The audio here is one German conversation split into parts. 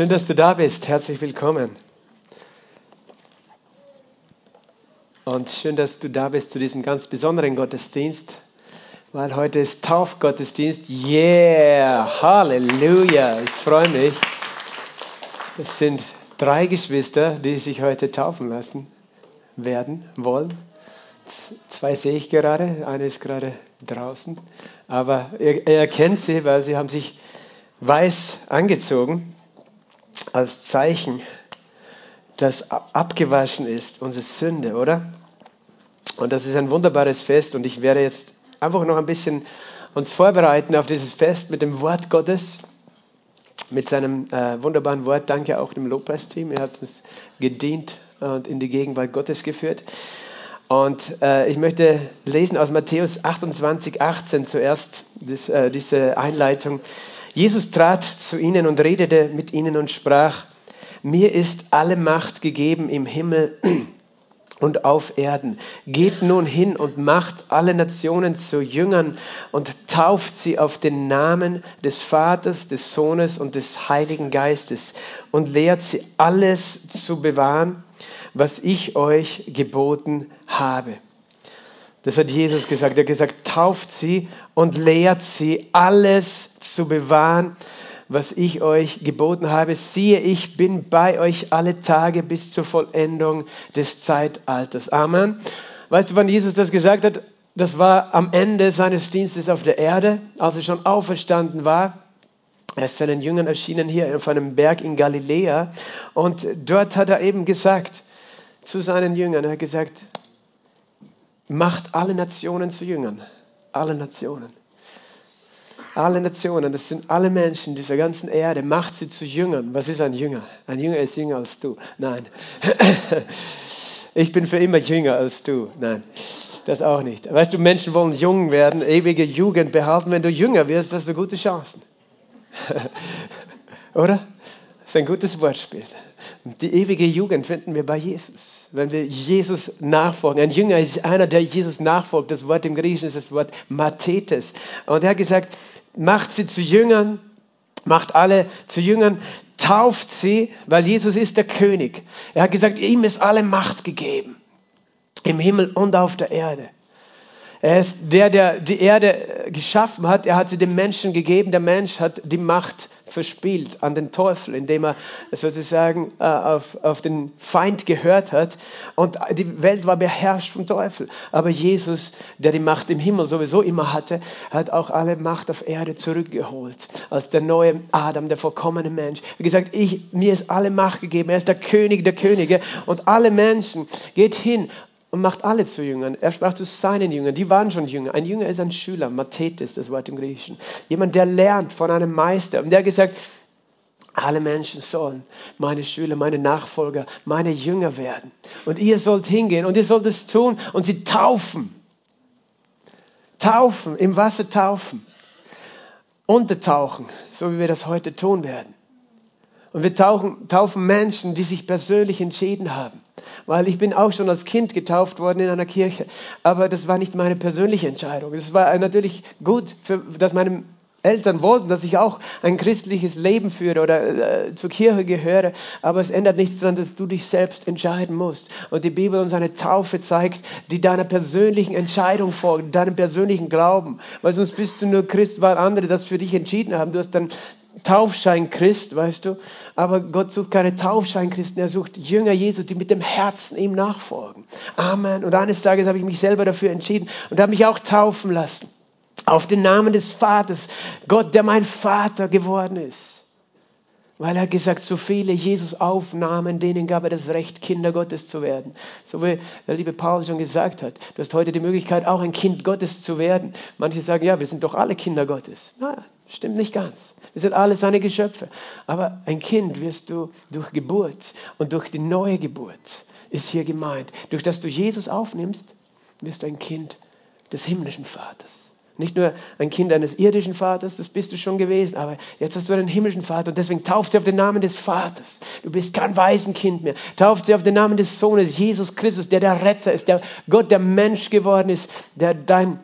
Schön, dass du da bist. Herzlich willkommen. Und schön, dass du da bist zu diesem ganz besonderen Gottesdienst, weil heute ist Taufgottesdienst. Yeah, Halleluja. Ich freue mich. Es sind drei Geschwister, die sich heute taufen lassen werden wollen. Zwei sehe ich gerade, eine ist gerade draußen, aber er, er erkennt sie, weil sie haben sich weiß angezogen als Zeichen, dass abgewaschen ist, unsere Sünde, oder? Und das ist ein wunderbares Fest und ich werde jetzt einfach noch ein bisschen uns vorbereiten auf dieses Fest mit dem Wort Gottes, mit seinem äh, wunderbaren Wort. Danke auch dem Lobpreisteam, er hat uns gedient und in die Gegenwart Gottes geführt. Und äh, ich möchte lesen aus Matthäus 28, 18 zuerst das, äh, diese Einleitung. Jesus trat zu ihnen und redete mit ihnen und sprach, mir ist alle Macht gegeben im Himmel und auf Erden. Geht nun hin und macht alle Nationen zu Jüngern und tauft sie auf den Namen des Vaters, des Sohnes und des Heiligen Geistes und lehrt sie alles zu bewahren, was ich euch geboten habe. Das hat Jesus gesagt. Er hat gesagt, tauft sie und lehrt sie alles zu bewahren, was ich euch geboten habe. Siehe, ich bin bei euch alle Tage bis zur Vollendung des Zeitalters. Amen. Weißt du, wann Jesus das gesagt hat? Das war am Ende seines Dienstes auf der Erde, als er schon auferstanden war. Er ist seinen Jüngern erschienen hier auf einem Berg in Galiläa. Und dort hat er eben gesagt zu seinen Jüngern, er hat gesagt, macht alle Nationen zu Jüngern. Alle Nationen alle Nationen, das sind alle Menschen dieser ganzen Erde, macht sie zu Jüngern. Was ist ein Jünger? Ein Jünger ist jünger als du. Nein. Ich bin für immer jünger als du. Nein, das auch nicht. Weißt du, Menschen wollen jung werden, ewige Jugend behalten. Wenn du jünger wirst, hast du gute Chancen. Oder? Das ist ein gutes Wortspiel. Die ewige Jugend finden wir bei Jesus, wenn wir Jesus nachfolgen. Ein Jünger ist einer, der Jesus nachfolgt. Das Wort im Griechischen ist das Wort Mathetes. Und er hat gesagt, macht sie zu Jüngern, macht alle zu Jüngern, tauft sie, weil Jesus ist der König. Er hat gesagt, ihm ist alle Macht gegeben, im Himmel und auf der Erde. Er ist der, der die Erde geschaffen hat. Er hat sie dem Menschen gegeben. Der Mensch hat die Macht verspielt an den Teufel, indem er sozusagen äh, auf, auf den Feind gehört hat. Und die Welt war beherrscht vom Teufel. Aber Jesus, der die Macht im Himmel sowieso immer hatte, hat auch alle Macht auf Erde zurückgeholt. Als der neue Adam, der vollkommene Mensch. Hat gesagt, ich, mir ist alle Macht gegeben. Er ist der König der Könige. Und alle Menschen, geht hin und macht alle zu Jüngern. Er sprach zu seinen Jüngern, die waren schon Jünger. Ein Jünger ist ein Schüler, Mathetes, das Wort im Griechischen. Jemand, der lernt von einem Meister. Und der hat gesagt, alle Menschen sollen meine Schüler, meine Nachfolger, meine Jünger werden. Und ihr sollt hingehen und ihr sollt es tun und sie taufen. Taufen, im Wasser taufen. Untertauchen, so wie wir das heute tun werden. Und wir tauchen, taufen Menschen, die sich persönlich entschieden haben weil ich bin auch schon als Kind getauft worden in einer Kirche. Aber das war nicht meine persönliche Entscheidung. Es war natürlich gut, für, dass meine Eltern wollten, dass ich auch ein christliches Leben führe oder äh, zur Kirche gehöre, aber es ändert nichts daran, dass du dich selbst entscheiden musst. Und die Bibel uns eine Taufe zeigt, die deiner persönlichen Entscheidung folgt, deinem persönlichen Glauben. Weil sonst bist du nur Christ, weil andere das für dich entschieden haben. Du hast dann Taufschein-Christ, weißt du. Aber Gott sucht keine Taufschein-Christen, er sucht Jünger Jesu, die mit dem Herzen ihm nachfolgen. Amen. Und eines Tages habe ich mich selber dafür entschieden und habe mich auch taufen lassen. Auf den Namen des Vaters. Gott, der mein Vater geworden ist. Weil er gesagt, so viele Jesus aufnahmen, denen gab er das Recht, Kinder Gottes zu werden. So wie der liebe Paul schon gesagt hat. Du hast heute die Möglichkeit, auch ein Kind Gottes zu werden. Manche sagen, ja, wir sind doch alle Kinder Gottes. Na, stimmt nicht ganz. Wir sind alle seine Geschöpfe. Aber ein Kind wirst du durch Geburt und durch die neue Geburt ist hier gemeint. Durch das du Jesus aufnimmst, wirst du ein Kind des himmlischen Vaters. Nicht nur ein Kind eines irdischen Vaters, das bist du schon gewesen, aber jetzt hast du einen himmlischen Vater und deswegen tauft sie auf den Namen des Vaters. Du bist kein Waisenkind mehr. Tauft sie auf den Namen des Sohnes, Jesus Christus, der der Retter ist, der Gott, der Mensch geworden ist, der dein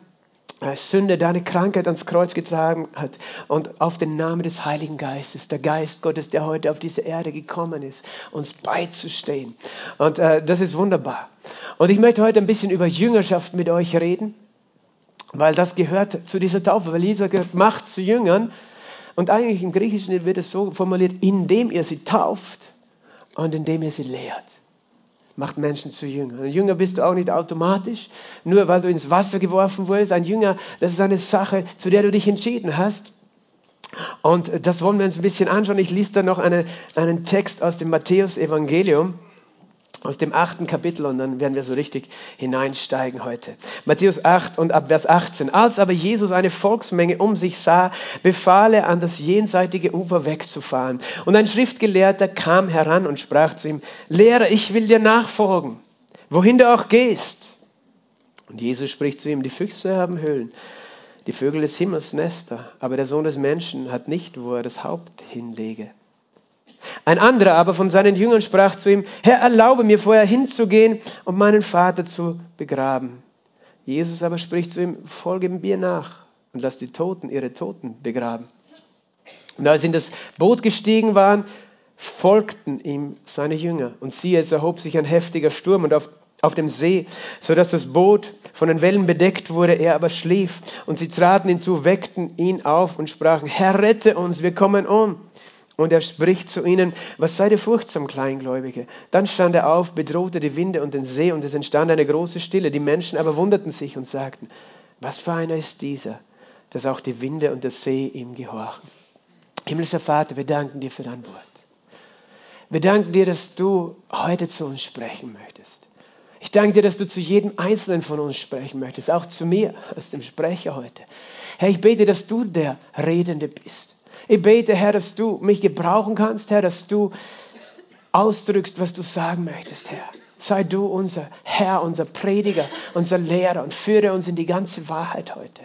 Sünde, deine Krankheit ans Kreuz getragen hat und auf den Namen des Heiligen Geistes, der Geist Gottes, der heute auf diese Erde gekommen ist, uns beizustehen. Und äh, das ist wunderbar. Und ich möchte heute ein bisschen über Jüngerschaft mit euch reden, weil das gehört zu dieser Taufe, weil Jesus gehört, macht zu Jüngern. Und eigentlich im Griechischen wird es so formuliert, indem ihr sie tauft und indem ihr sie lehrt macht Menschen zu Jüngern. Ein Jünger bist du auch nicht automatisch, nur weil du ins Wasser geworfen wurdest. Ein Jünger, das ist eine Sache, zu der du dich entschieden hast. Und das wollen wir uns ein bisschen anschauen. Ich lese da noch eine, einen Text aus dem Matthäus-Evangelium aus dem achten Kapitel und dann werden wir so richtig hineinsteigen heute. Matthäus 8 und ab Vers 18. Als aber Jesus eine Volksmenge um sich sah, befahl er an das jenseitige Ufer wegzufahren. Und ein Schriftgelehrter kam heran und sprach zu ihm, Lehrer, ich will dir nachfolgen, wohin du auch gehst. Und Jesus spricht zu ihm, die Füchse haben Höhlen, die Vögel des Himmels Nester, aber der Sohn des Menschen hat nicht, wo er das Haupt hinlege. Ein anderer aber von seinen Jüngern sprach zu ihm, Herr, erlaube mir vorher hinzugehen und meinen Vater zu begraben. Jesus aber spricht zu ihm, folge mir nach und lass die Toten ihre Toten begraben. Und als sie in das Boot gestiegen waren, folgten ihm seine Jünger. Und siehe, es erhob sich ein heftiger Sturm und auf, auf dem See, so dass das Boot von den Wellen bedeckt wurde, er aber schlief. Und sie traten hinzu, weckten ihn auf und sprachen, Herr, rette uns, wir kommen um. Und er spricht zu ihnen, was seid ihr furchtsam, Kleingläubige? Dann stand er auf, bedrohte die Winde und den See und es entstand eine große Stille. Die Menschen aber wunderten sich und sagten, was für einer ist dieser, dass auch die Winde und der See ihm gehorchen. Himmlischer Vater, wir danken dir für dein Wort. Wir danken dir, dass du heute zu uns sprechen möchtest. Ich danke dir, dass du zu jedem Einzelnen von uns sprechen möchtest, auch zu mir als dem Sprecher heute. Herr, ich bete, dass du der Redende bist ich bete, Herr, dass du mich gebrauchen kannst, Herr, dass du ausdrückst, was du sagen möchtest, Herr. Sei du unser Herr, unser Prediger, unser Lehrer und führe uns in die ganze Wahrheit heute.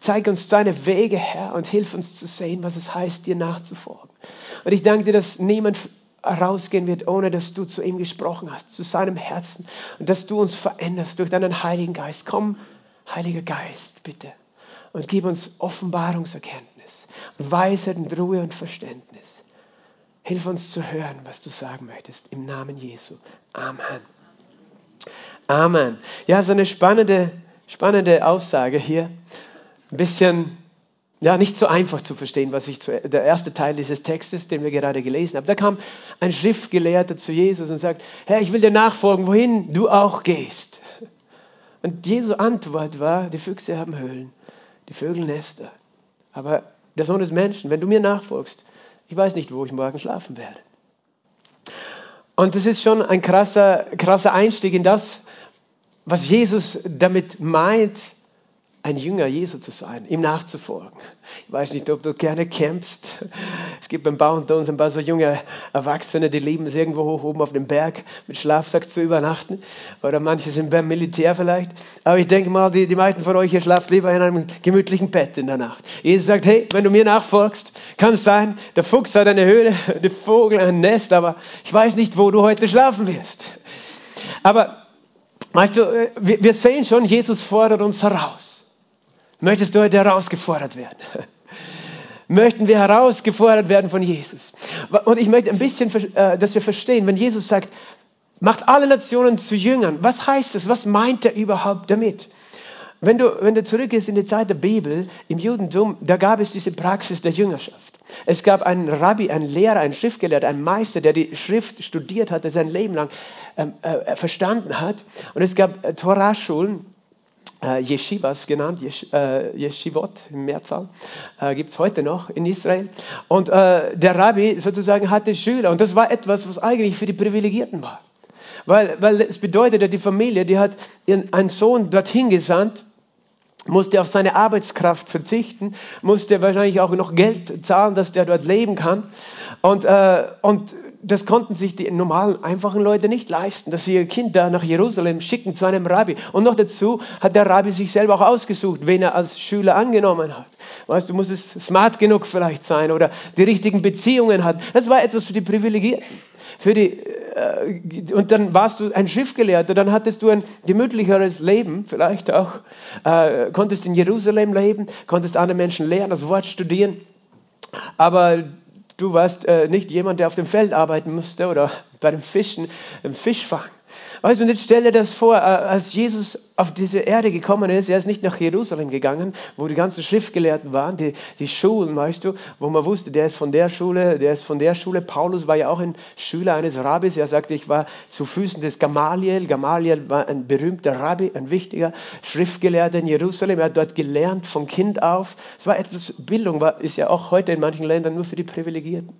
Zeig uns deine Wege, Herr, und hilf uns zu sehen, was es heißt, dir nachzufolgen. Und ich danke dir, dass niemand rausgehen wird, ohne dass du zu ihm gesprochen hast, zu seinem Herzen und dass du uns veränderst durch deinen Heiligen Geist. Komm, Heiliger Geist, bitte, und gib uns Offenbarungserkenntnis Weisheit und Ruhe und Verständnis. Hilf uns zu hören, was du sagen möchtest. Im Namen Jesu. Amen. Amen. Ja, so eine spannende, spannende Aussage hier. Ein bisschen, ja, nicht so einfach zu verstehen, was ich zu, der erste Teil dieses Textes, den wir gerade gelesen haben. Da kam ein Schriftgelehrter zu Jesus und sagt, Herr, ich will dir nachfolgen, wohin du auch gehst. Und Jesu Antwort war, die Füchse haben Höhlen, die Vögel Nester. Aber der Sohn des Menschen, wenn du mir nachfolgst, ich weiß nicht, wo ich morgen schlafen werde. Und das ist schon ein krasser, krasser Einstieg in das, was Jesus damit meint, ein Jünger Jesu zu sein, ihm nachzufolgen. Ich weiß nicht, ob du gerne campst. Es gibt beim Bau unter uns ein paar so junge Erwachsene, die lieben es irgendwo hoch oben auf dem Berg mit Schlafsack zu übernachten. Oder manche sind beim Militär vielleicht. Aber ich denke mal, die, die meisten von euch hier schlaft lieber in einem gemütlichen Bett in der Nacht. Jesus sagt, hey, wenn du mir nachfolgst, kann es sein, der Fuchs hat eine Höhle, der Vogel ein Nest, aber ich weiß nicht, wo du heute schlafen wirst. Aber weißt du, äh, wir sehen schon, Jesus fordert uns heraus. Möchtest du heute herausgefordert werden? Möchten wir herausgefordert werden von Jesus? Und ich möchte ein bisschen, äh, dass wir verstehen, wenn Jesus sagt, macht alle Nationen zu Jüngern, was heißt das? Was meint er überhaupt damit? Wenn du, wenn du zurückgehst in die Zeit der Bibel, im Judentum, da gab es diese Praxis der Jüngerschaft. Es gab einen Rabbi, einen Lehrer, einen Schriftgelehrter, einen Meister, der die Schrift studiert hatte, sein Leben lang ähm, äh, verstanden hat. Und es gab äh, Torah-Schulen, äh, Yeshivas genannt, Yesh, äh, Yeshivot im Mehrzahl, äh, gibt es heute noch in Israel. Und äh, der Rabbi sozusagen hatte Schüler und das war etwas, was eigentlich für die Privilegierten war. Weil, weil es bedeutete, die Familie, die hat ihren, einen Sohn dorthin gesandt, musste auf seine Arbeitskraft verzichten, musste wahrscheinlich auch noch Geld zahlen, dass der dort leben kann. Und, äh, und das konnten sich die normalen, einfachen Leute nicht leisten, dass sie ihr Kind da nach Jerusalem schicken zu einem Rabbi. Und noch dazu hat der Rabbi sich selber auch ausgesucht, wen er als Schüler angenommen hat. Weißt du, muss es smart genug vielleicht sein oder die richtigen Beziehungen hat. Das war etwas für die Privilegierten. Für die, äh, und dann warst du ein Schriftgelehrter, dann hattest du ein gemütlicheres Leben, vielleicht auch, äh, konntest in Jerusalem leben, konntest andere Menschen lehren, das Wort studieren, aber du warst äh, nicht jemand, der auf dem Feld arbeiten musste oder bei dem Fischen, im Fischfang. Weißt du, und jetzt stell dir das vor, äh, als Jesus auf diese Erde gekommen ist, er ist nicht nach Jerusalem gegangen, wo die ganzen Schriftgelehrten waren, die, die Schulen, weißt du, wo man wusste, der ist von der Schule, der ist von der Schule. Paulus war ja auch ein Schüler eines Rabbis. Er sagte, ich war zu Füßen des Gamaliel. Gamaliel war ein berühmter Rabbi, ein wichtiger Schriftgelehrter in Jerusalem. Er hat dort gelernt von Kind auf. Es war etwas, Bildung war, ist ja auch heute in manchen Ländern nur für die Privilegierten.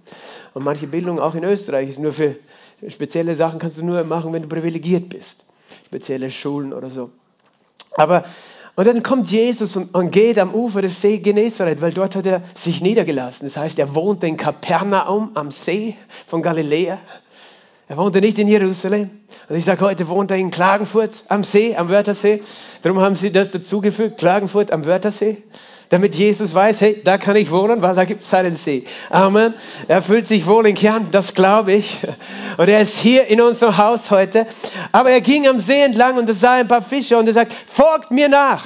Und manche Bildung auch in Österreich ist nur für Spezielle Sachen kannst du nur machen, wenn du privilegiert bist. Spezielle Schulen oder so. Aber, und dann kommt Jesus und, und geht am Ufer des See Genezareth, weil dort hat er sich niedergelassen. Das heißt, er wohnte in Kapernaum am See von Galiläa. Er wohnte nicht in Jerusalem. Und ich sage heute, wohnt er in Klagenfurt am See, am Wörthersee. Darum haben sie das dazugefügt, Klagenfurt am Wörthersee damit Jesus weiß, hey, da kann ich wohnen, weil da gibt es einen See. Amen. Er fühlt sich wohl in Kern, das glaube ich. Und er ist hier in unserem Haus heute. Aber er ging am See entlang und er sah ein paar Fische und er sagt, folgt mir nach.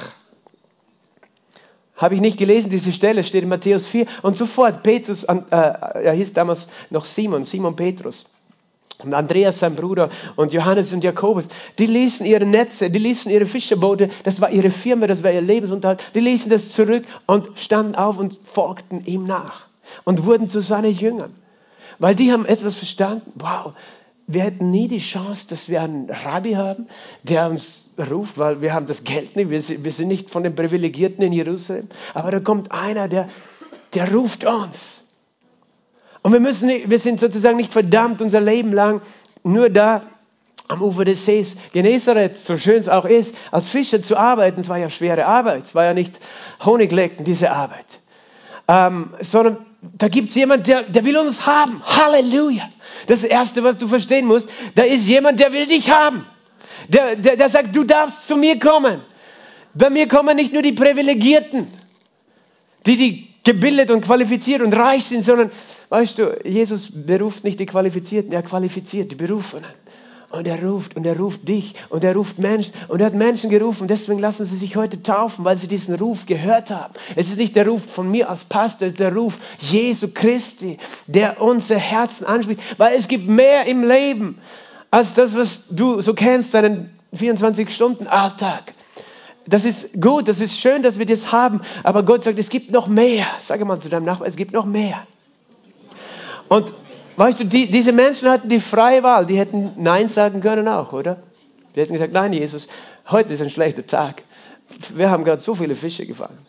Habe ich nicht gelesen, diese Stelle steht in Matthäus 4. Und sofort, Petrus, äh, er hieß damals noch Simon, Simon Petrus. Und Andreas, sein Bruder, und Johannes und Jakobus, die ließen ihre Netze, die ließen ihre Fischerboote, das war ihre Firma, das war ihr Lebensunterhalt, die ließen das zurück und standen auf und folgten ihm nach und wurden zu seinen Jüngern. Weil die haben etwas verstanden, wow, wir hätten nie die Chance, dass wir einen Rabbi haben, der uns ruft, weil wir haben das Geld nicht, wir sind nicht von den Privilegierten in Jerusalem, aber da kommt einer, der, der ruft uns. Und wir, müssen, wir sind sozusagen nicht verdammt, unser Leben lang nur da am Ufer des Sees Genezareth, so schön es auch ist, als Fischer zu arbeiten. Es war ja schwere Arbeit, es war ja nicht Honiglecken, diese Arbeit. Ähm, sondern da gibt es jemanden, der, der will uns haben. Halleluja. Das Erste, was du verstehen musst, da ist jemand, der will dich haben. Der, der, der sagt, du darfst zu mir kommen. Bei mir kommen nicht nur die Privilegierten, die, die gebildet und qualifiziert und reich sind, sondern Weißt du, Jesus beruft nicht die Qualifizierten, er qualifiziert die Berufenen. Und er ruft und er ruft dich und er ruft Menschen und er hat Menschen gerufen. Deswegen lassen sie sich heute taufen, weil sie diesen Ruf gehört haben. Es ist nicht der Ruf von mir als Pastor, es ist der Ruf Jesu Christi, der unser Herzen anspricht. Weil es gibt mehr im Leben als das, was du so kennst, deinen 24-Stunden-Alltag. Das ist gut, das ist schön, dass wir das haben. Aber Gott sagt, es gibt noch mehr. Sage mal zu deinem Nachbarn, es gibt noch mehr. Und weißt du, die, diese Menschen hatten die freie Wahl, die hätten Nein sagen können auch, oder? Die hätten gesagt, nein, Jesus, heute ist ein schlechter Tag. Wir haben gerade so viele Fische gefangen.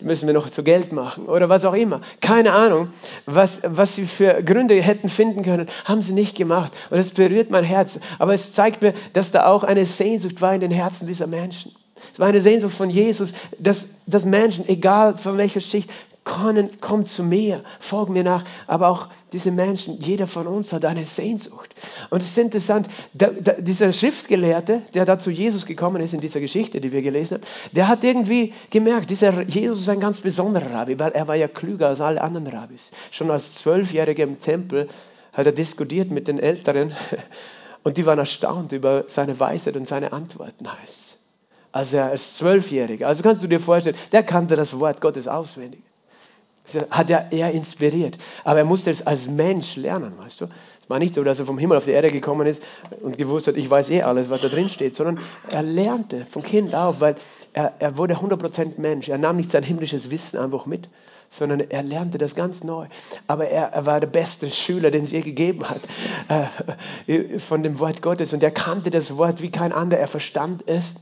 Die müssen wir noch zu Geld machen oder was auch immer. Keine Ahnung, was, was sie für Gründe hätten finden können, haben sie nicht gemacht. Und es berührt mein Herz. Aber es zeigt mir, dass da auch eine Sehnsucht war in den Herzen dieser Menschen. Es war eine Sehnsucht von Jesus, dass, dass Menschen, egal von welcher Schicht, komm, zu mir, folg mir nach. Aber auch diese Menschen, jeder von uns hat eine Sehnsucht. Und es ist interessant, der, der, dieser Schriftgelehrte, der da zu Jesus gekommen ist in dieser Geschichte, die wir gelesen haben, der hat irgendwie gemerkt, dieser Jesus ist ein ganz besonderer Rabbi, weil er war ja klüger als alle anderen Rabbis. Schon als Zwölfjähriger im Tempel hat er diskutiert mit den Älteren und die waren erstaunt über seine Weisheit und seine Antworten, heißt es. Also er als Zwölfjähriger. Also kannst du dir vorstellen, der kannte das Wort Gottes auswendig hat er eher inspiriert. Aber er musste es als Mensch lernen, weißt du. Es war nicht so, dass er vom Himmel auf die Erde gekommen ist und gewusst hat, ich weiß eh alles, was da drin steht, sondern er lernte von Kind auf, weil er, er wurde 100% Mensch. Er nahm nicht sein himmlisches Wissen einfach mit, sondern er lernte das ganz neu. Aber er, er war der beste Schüler, den es je gegeben hat äh, von dem Wort Gottes. Und er kannte das Wort wie kein anderer. Er verstand es.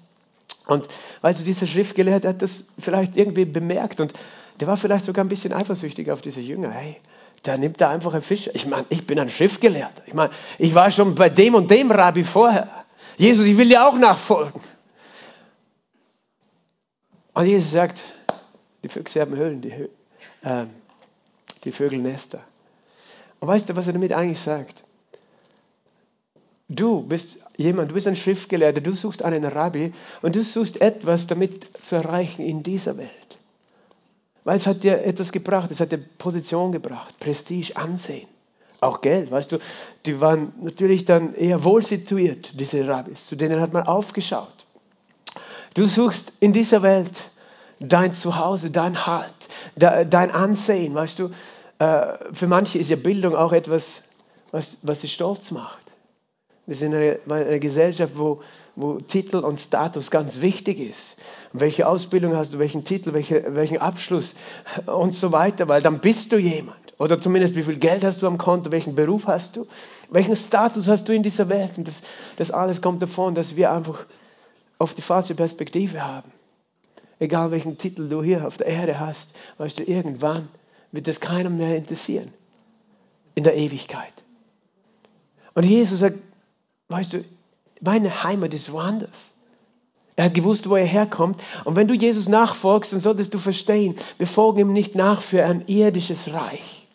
Und weißt du, dieser Schriftgelehrte hat das vielleicht irgendwie bemerkt und der war vielleicht sogar ein bisschen eifersüchtig auf diese Jünger. Hey, da nimmt er einfach einen Fisch. Ich meine, ich bin ein Schriftgelehrter. Ich meine, ich war schon bei dem und dem Rabbi vorher. Jesus, ich will dir auch nachfolgen. Und Jesus sagt, die Füchse haben Höhlen, die, äh, die Vögel Nester. Und weißt du, was er damit eigentlich sagt? Du bist jemand, du bist ein Schriftgelehrter, du suchst einen Rabbi und du suchst etwas damit zu erreichen in dieser Welt. Weil es hat dir etwas gebracht, es hat dir Position gebracht, Prestige, Ansehen. Auch Geld, weißt du, die waren natürlich dann eher wohl situiert, diese Rabbis, zu denen hat man aufgeschaut. Du suchst in dieser Welt dein Zuhause, dein Halt, dein Ansehen, weißt du. Äh, für manche ist ja Bildung auch etwas, was, was sie stolz macht. Wir sind eine, eine Gesellschaft, wo, wo Titel und Status ganz wichtig ist. welche Ausbildung hast du, welchen Titel, welche, welchen Abschluss und so weiter, weil dann bist du jemand. Oder zumindest wie viel Geld hast du am Konto, welchen Beruf hast du, welchen Status hast du in dieser Welt. Und das, das alles kommt davon, dass wir einfach auf die falsche Perspektive haben. Egal welchen Titel du hier auf der Erde hast, weißt du, irgendwann wird das keinem mehr interessieren. In der Ewigkeit. Und Jesus sagt, weißt du, meine Heimat ist woanders. Er hat gewusst, wo er herkommt. Und wenn du Jesus nachfolgst, dann solltest du verstehen, wir folgen ihm nicht nach für ein irdisches Reich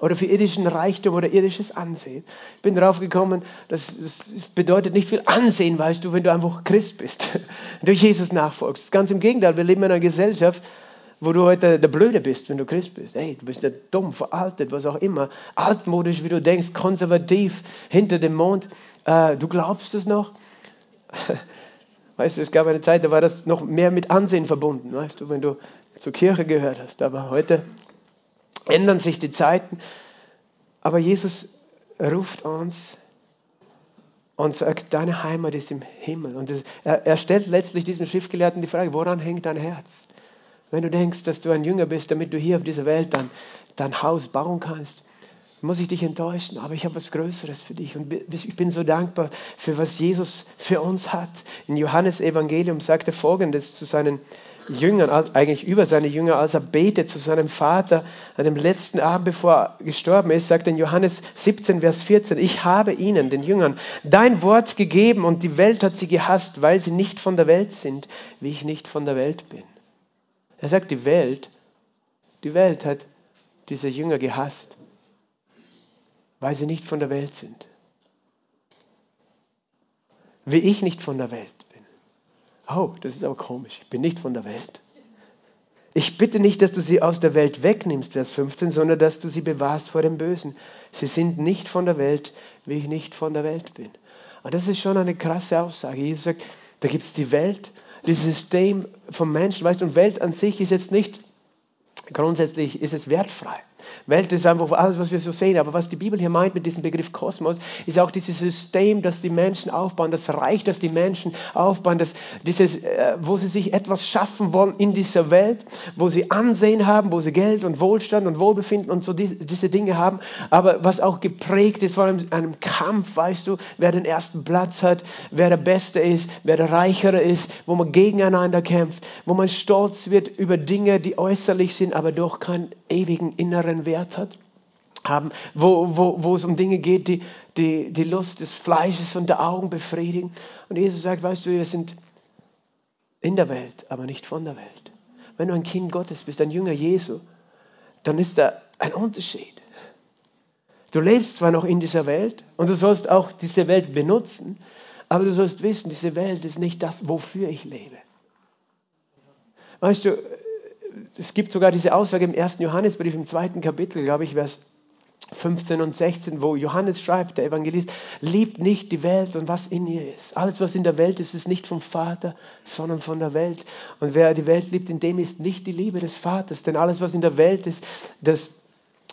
oder für irdischen Reichtum oder irdisches Ansehen. Ich bin darauf gekommen, das, das bedeutet nicht viel Ansehen, weißt du, wenn du einfach Christ bist, wenn du Jesus nachfolgst. Ganz im Gegenteil, wir leben in einer Gesellschaft, wo du heute der Blöde bist, wenn du Christ bist. Hey, du bist ja dumm, veraltet, was auch immer, altmodisch, wie du denkst, konservativ, hinter dem Mond. Äh, du glaubst es noch? Weißt du, es gab eine Zeit, da war das noch mehr mit Ansehen verbunden, weißt du, wenn du zur Kirche gehört hast. Aber heute ändern sich die Zeiten. Aber Jesus ruft uns und sagt, deine Heimat ist im Himmel. Und er, stellt letztlich diesem Schriftgelehrten die Frage, woran hängt dein Herz? Wenn du denkst, dass du ein Jünger bist, damit du hier auf dieser Welt dein, dein Haus bauen kannst, muss ich dich enttäuschen, aber ich habe was Größeres für dich. Und ich bin so dankbar für was Jesus für uns hat. In Johannes Evangelium sagt er folgendes zu seinen Jüngern, eigentlich über seine Jünger, als er betet zu seinem Vater an dem letzten Abend, bevor er gestorben ist, sagt in Johannes 17, Vers 14, ich habe ihnen, den Jüngern, dein Wort gegeben und die Welt hat sie gehasst, weil sie nicht von der Welt sind, wie ich nicht von der Welt bin. Er sagt, die Welt, die Welt hat diese Jünger gehasst, weil sie nicht von der Welt sind. Wie ich nicht von der Welt Oh, das ist aber komisch. Ich bin nicht von der Welt. Ich bitte nicht, dass du sie aus der Welt wegnimmst, Vers 15, sondern dass du sie bewahrst vor dem Bösen. Sie sind nicht von der Welt, wie ich nicht von der Welt bin. Und das ist schon eine krasse Aussage. Jesus sagt, da gibt es die Welt, dieses System vom Menschen, weißt du, und Welt an sich ist jetzt nicht, grundsätzlich ist es wertfrei. Welt ist einfach alles, was wir so sehen. Aber was die Bibel hier meint mit diesem Begriff Kosmos, ist auch dieses System, das die Menschen aufbauen, das Reich, das die Menschen aufbauen, das, dieses, äh, wo sie sich etwas schaffen wollen in dieser Welt, wo sie Ansehen haben, wo sie Geld und Wohlstand und Wohlbefinden und so diese, diese Dinge haben. Aber was auch geprägt ist von einem, einem Kampf, weißt du, wer den ersten Platz hat, wer der Beste ist, wer der Reichere ist, wo man gegeneinander kämpft, wo man stolz wird über Dinge, die äußerlich sind, aber doch keinen ewigen inneren Wert Wert hat, haben, wo, wo, wo es um Dinge geht, die, die die Lust des Fleisches und der Augen befriedigen. Und Jesus sagt, weißt du, wir sind in der Welt, aber nicht von der Welt. Wenn du ein Kind Gottes bist, ein Jünger Jesu, dann ist da ein Unterschied. Du lebst zwar noch in dieser Welt und du sollst auch diese Welt benutzen, aber du sollst wissen, diese Welt ist nicht das, wofür ich lebe. Weißt du, es gibt sogar diese Aussage im ersten Johannesbrief, im zweiten Kapitel, glaube ich, Vers 15 und 16, wo Johannes schreibt, der Evangelist, liebt nicht die Welt und was in ihr ist. Alles, was in der Welt ist, ist nicht vom Vater, sondern von der Welt. Und wer die Welt liebt, in dem ist nicht die Liebe des Vaters. Denn alles, was in der Welt ist, das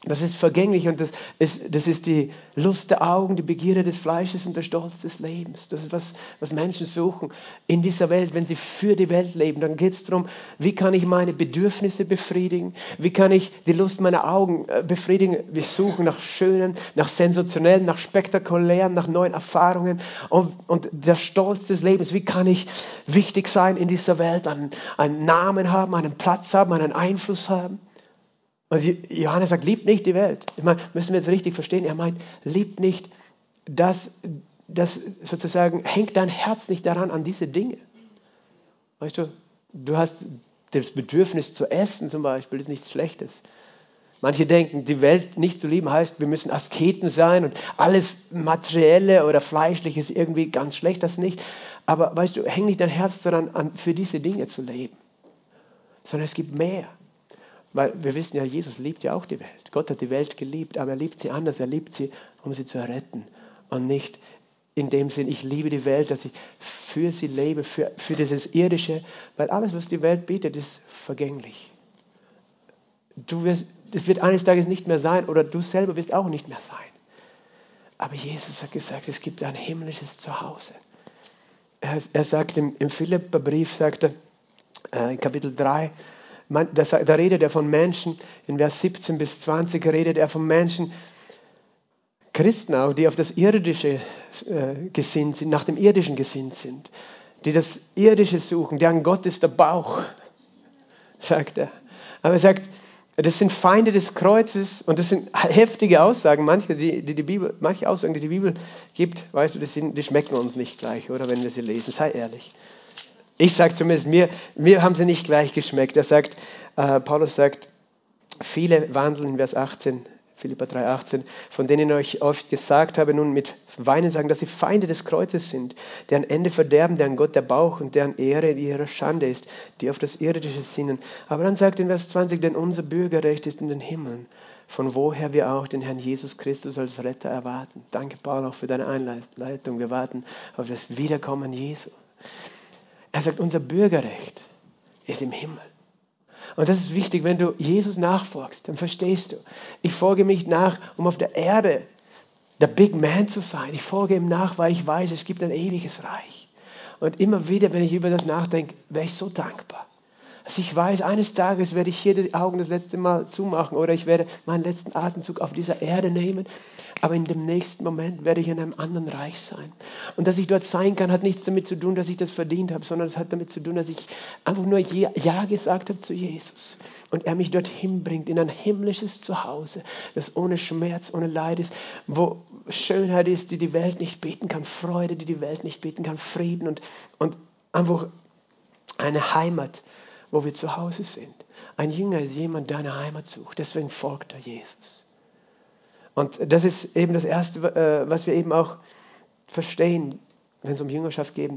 das ist vergänglich und das ist, das ist die Lust der Augen, die Begierde des Fleisches und der Stolz des Lebens. Das ist, was, was Menschen suchen in dieser Welt. Wenn sie für die Welt leben, dann geht es darum, wie kann ich meine Bedürfnisse befriedigen? Wie kann ich die Lust meiner Augen äh, befriedigen? Wir suchen nach schönen, nach sensationellen, nach spektakulären, nach neuen Erfahrungen und, und der Stolz des Lebens. Wie kann ich wichtig sein in dieser Welt, einen, einen Namen haben, einen Platz haben, einen Einfluss haben? Und Johannes sagt, liebt nicht die Welt. Ich meine, müssen wir jetzt richtig verstehen, er meint, liebt nicht das, das sozusagen, hängt dein Herz nicht daran an diese Dinge. Weißt du, du hast das Bedürfnis zu essen zum Beispiel, ist nichts Schlechtes. Manche denken, die Welt nicht zu lieben heißt, wir müssen Asketen sein und alles Materielle oder Fleischliche ist irgendwie ganz schlecht, das nicht. Aber weißt du, häng nicht dein Herz daran an, für diese Dinge zu leben, sondern es gibt mehr. Weil wir wissen ja, Jesus liebt ja auch die Welt. Gott hat die Welt geliebt, aber er liebt sie anders. Er liebt sie, um sie zu erretten. Und nicht in dem Sinn, ich liebe die Welt, dass ich für sie lebe, für, für dieses Irdische. Weil alles, was die Welt bietet, ist vergänglich. Du wirst, das wird eines Tages nicht mehr sein oder du selber wirst auch nicht mehr sein. Aber Jesus hat gesagt, es gibt ein himmlisches Zuhause. Er, er sagt im, im Philipperbrief, sagt er, äh, in Kapitel 3, man, das, da redet er von Menschen, in Vers 17 bis 20 redet er von Menschen, Christen auch, die auf das Irdische äh, gesinnt sind, nach dem Irdischen gesinnt sind, die das Irdische suchen, deren Gott ist der Bauch, sagt er. Aber er sagt, das sind Feinde des Kreuzes und das sind heftige Aussagen. Manche, die, die, die Bibel, manche Aussagen, die die Bibel gibt, weißt du, die, sind, die schmecken uns nicht gleich, oder wenn wir sie lesen. Sei ehrlich. Ich sage zumindest, mir, mir haben sie nicht gleich geschmeckt. Er sagt, äh, Paulus sagt, viele wandeln in Vers 18 Philippa 3,18, von denen ich euch oft gesagt habe, nun mit Weinen sagen, dass sie Feinde des Kreuzes sind, deren Ende verderben, deren Gott der Bauch und deren Ehre in ihrer Schande ist, die auf das Irdische sinnen. Aber dann sagt in Vers 20, denn unser Bürgerrecht ist in den Himmeln, von woher wir auch den Herrn Jesus Christus als Retter erwarten. Danke, Paul, auch für deine Einleitung. Wir warten auf das Wiederkommen Jesu. Er sagt, unser Bürgerrecht ist im Himmel. Und das ist wichtig, wenn du Jesus nachfolgst, dann verstehst du. Ich folge mich nach, um auf der Erde der Big Man zu sein. Ich folge ihm nach, weil ich weiß, es gibt ein ewiges Reich. Und immer wieder, wenn ich über das nachdenke, wäre ich so dankbar. Dass ich weiß, eines Tages werde ich hier die Augen das letzte Mal zumachen oder ich werde meinen letzten Atemzug auf dieser Erde nehmen aber in dem nächsten Moment werde ich in einem anderen Reich sein. Und dass ich dort sein kann, hat nichts damit zu tun, dass ich das verdient habe, sondern es hat damit zu tun, dass ich einfach nur Ja gesagt habe zu Jesus und er mich dorthin bringt in ein himmlisches Zuhause, das ohne Schmerz, ohne Leid ist, wo Schönheit ist, die die Welt nicht bieten kann, Freude, die die Welt nicht bieten kann, Frieden und, und einfach eine Heimat, wo wir zu Hause sind. Ein Jünger ist jemand, der eine Heimat sucht. Deswegen folgt er Jesus. Und das ist eben das Erste, äh, was wir eben auch verstehen, wenn es um Jüngerschaft geht.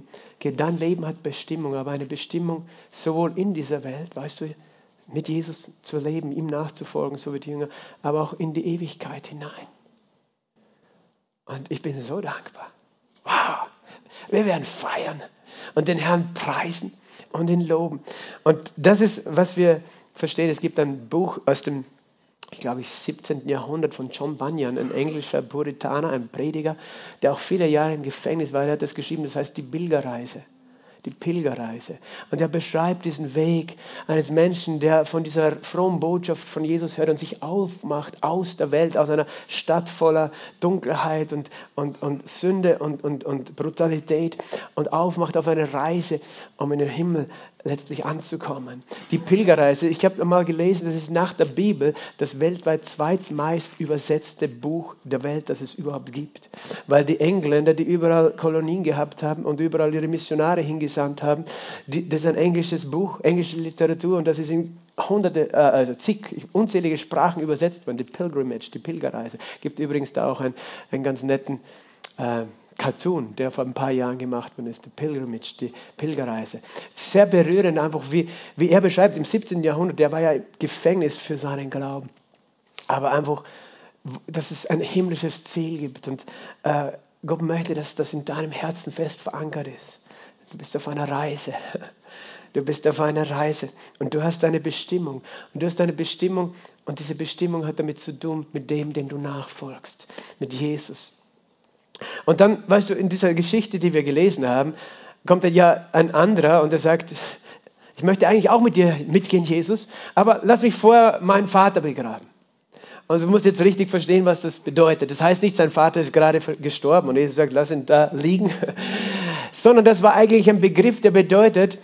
Dein Leben hat Bestimmung, aber eine Bestimmung sowohl in dieser Welt, weißt du, mit Jesus zu leben, ihm nachzufolgen, so wie die Jünger, aber auch in die Ewigkeit hinein. Und ich bin so dankbar. Wow, wir werden feiern und den Herrn preisen und ihn loben. Und das ist, was wir verstehen. Es gibt ein Buch aus dem ich glaube, 17. Jahrhundert von John Bunyan, ein englischer Puritaner, ein Prediger, der auch viele Jahre im Gefängnis war. Er hat das geschrieben, das heißt die Pilgerreise die Pilgerreise. Und er beschreibt diesen Weg eines Menschen, der von dieser frommen Botschaft von Jesus hört und sich aufmacht aus der Welt, aus einer Stadt voller Dunkelheit und, und, und Sünde und, und, und Brutalität und aufmacht auf eine Reise, um in den Himmel letztlich anzukommen. Die Pilgerreise, ich habe mal gelesen, das ist nach der Bibel das weltweit zweitmeist übersetzte Buch der Welt, das es überhaupt gibt. Weil die Engländer, die überall Kolonien gehabt haben und überall ihre Missionare hingesandt gesandt haben. Die, das ist ein englisches Buch, englische Literatur und das ist in hunderte, äh, also zig, unzählige Sprachen übersetzt worden. Die Pilgrimage, die Pilgerreise. Gibt übrigens da auch einen, einen ganz netten äh, Cartoon, der vor ein paar Jahren gemacht worden ist, die Pilgrimage, die Pilgerreise. Sehr berührend, einfach wie, wie er beschreibt, im 17. Jahrhundert, der war ja Gefängnis für seinen Glauben. Aber einfach, dass es ein himmlisches Ziel gibt und äh, Gott möchte, dass das in deinem Herzen fest verankert ist. Du bist auf einer Reise. Du bist auf einer Reise und du hast eine Bestimmung. Und du hast eine Bestimmung und diese Bestimmung hat damit zu tun, mit dem, dem du nachfolgst, mit Jesus. Und dann, weißt du, in dieser Geschichte, die wir gelesen haben, kommt dann ja ein anderer und er sagt, ich möchte eigentlich auch mit dir mitgehen, Jesus, aber lass mich vorher meinen Vater begraben. Und du musst jetzt richtig verstehen, was das bedeutet. Das heißt nicht, sein Vater ist gerade gestorben und Jesus sagt, lass ihn da liegen, sondern das war eigentlich ein Begriff, der bedeutet,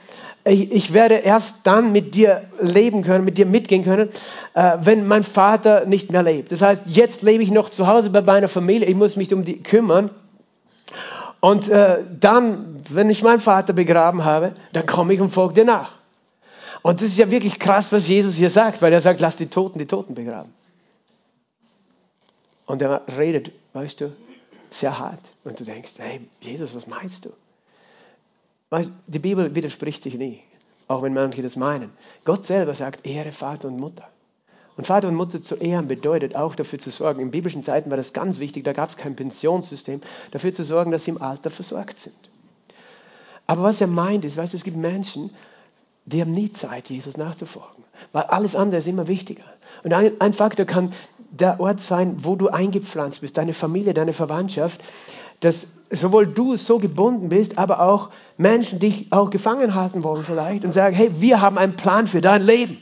ich werde erst dann mit dir leben können, mit dir mitgehen können, äh, wenn mein Vater nicht mehr lebt. Das heißt, jetzt lebe ich noch zu Hause bei meiner Familie, ich muss mich um die kümmern. Und äh, dann, wenn ich meinen Vater begraben habe, dann komme ich und folge dir nach. Und das ist ja wirklich krass, was Jesus hier sagt, weil er sagt, lass die Toten die Toten begraben. Und er redet, weißt du, sehr hart. Und du denkst, hey, Jesus, was meinst du? Die Bibel widerspricht sich nie, auch wenn manche das meinen. Gott selber sagt, Ehre Vater und Mutter. Und Vater und Mutter zu ehren bedeutet auch dafür zu sorgen. In biblischen Zeiten war das ganz wichtig, da gab es kein Pensionssystem, dafür zu sorgen, dass sie im Alter versorgt sind. Aber was er meint ist, weißt du, es gibt Menschen, die haben nie Zeit, Jesus nachzufolgen, weil alles andere ist immer wichtiger. Und ein, ein Faktor kann der Ort sein, wo du eingepflanzt bist, deine Familie, deine Verwandtschaft, dass sowohl du so gebunden bist, aber auch Menschen dich auch gefangen halten wollen vielleicht und sagen, hey, wir haben einen Plan für dein Leben.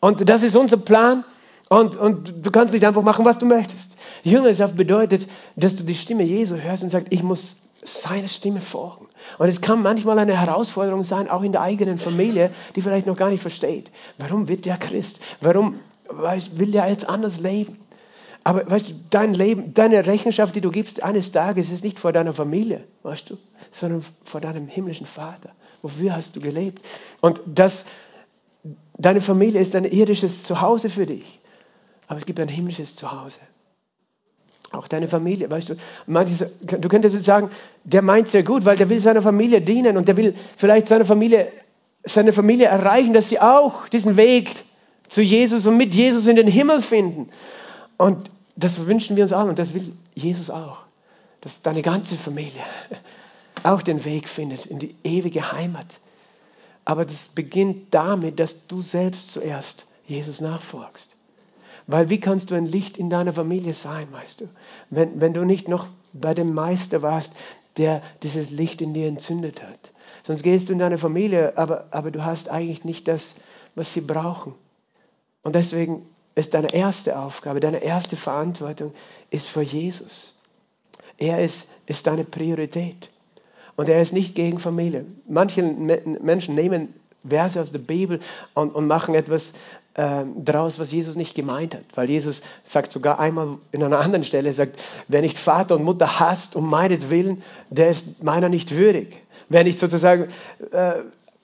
Und das ist unser Plan und, und du kannst nicht einfach machen, was du möchtest. Jüngerschaft bedeutet, dass du die Stimme Jesu hörst und sagst, ich muss seiner Stimme folgen. Und es kann manchmal eine Herausforderung sein, auch in der eigenen Familie, die vielleicht noch gar nicht versteht. Warum wird der Christ? Warum will der jetzt anders leben? Aber weißt du, dein Leben, deine Rechenschaft, die du gibst eines Tages, ist nicht vor deiner Familie, weißt du, sondern vor deinem himmlischen Vater. Wofür hast du gelebt? Und das, deine Familie ist ein irdisches Zuhause für dich. Aber es gibt ein himmlisches Zuhause. Auch deine Familie, weißt du, manche, du könntest jetzt sagen, der meint sehr gut, weil der will seiner Familie dienen und der will vielleicht seine Familie, seine Familie erreichen, dass sie auch diesen Weg zu Jesus und mit Jesus in den Himmel finden. Und das wünschen wir uns alle und das will Jesus auch, dass deine ganze Familie auch den Weg findet in die ewige Heimat. Aber das beginnt damit, dass du selbst zuerst Jesus nachfolgst. Weil wie kannst du ein Licht in deiner Familie sein, weißt du, wenn, wenn du nicht noch bei dem Meister warst, der dieses Licht in dir entzündet hat. Sonst gehst du in deine Familie, aber, aber du hast eigentlich nicht das, was sie brauchen. Und deswegen ist deine erste Aufgabe, deine erste Verantwortung ist vor Jesus. Er ist, ist deine Priorität. Und er ist nicht gegen Familie. Manche Menschen nehmen Verse aus der Bibel und, und machen etwas äh, daraus, was Jesus nicht gemeint hat. Weil Jesus sagt sogar einmal in einer anderen Stelle, sagt, wer nicht Vater und Mutter hasst um meinetwillen, der ist meiner nicht würdig. Wer nicht sozusagen, äh,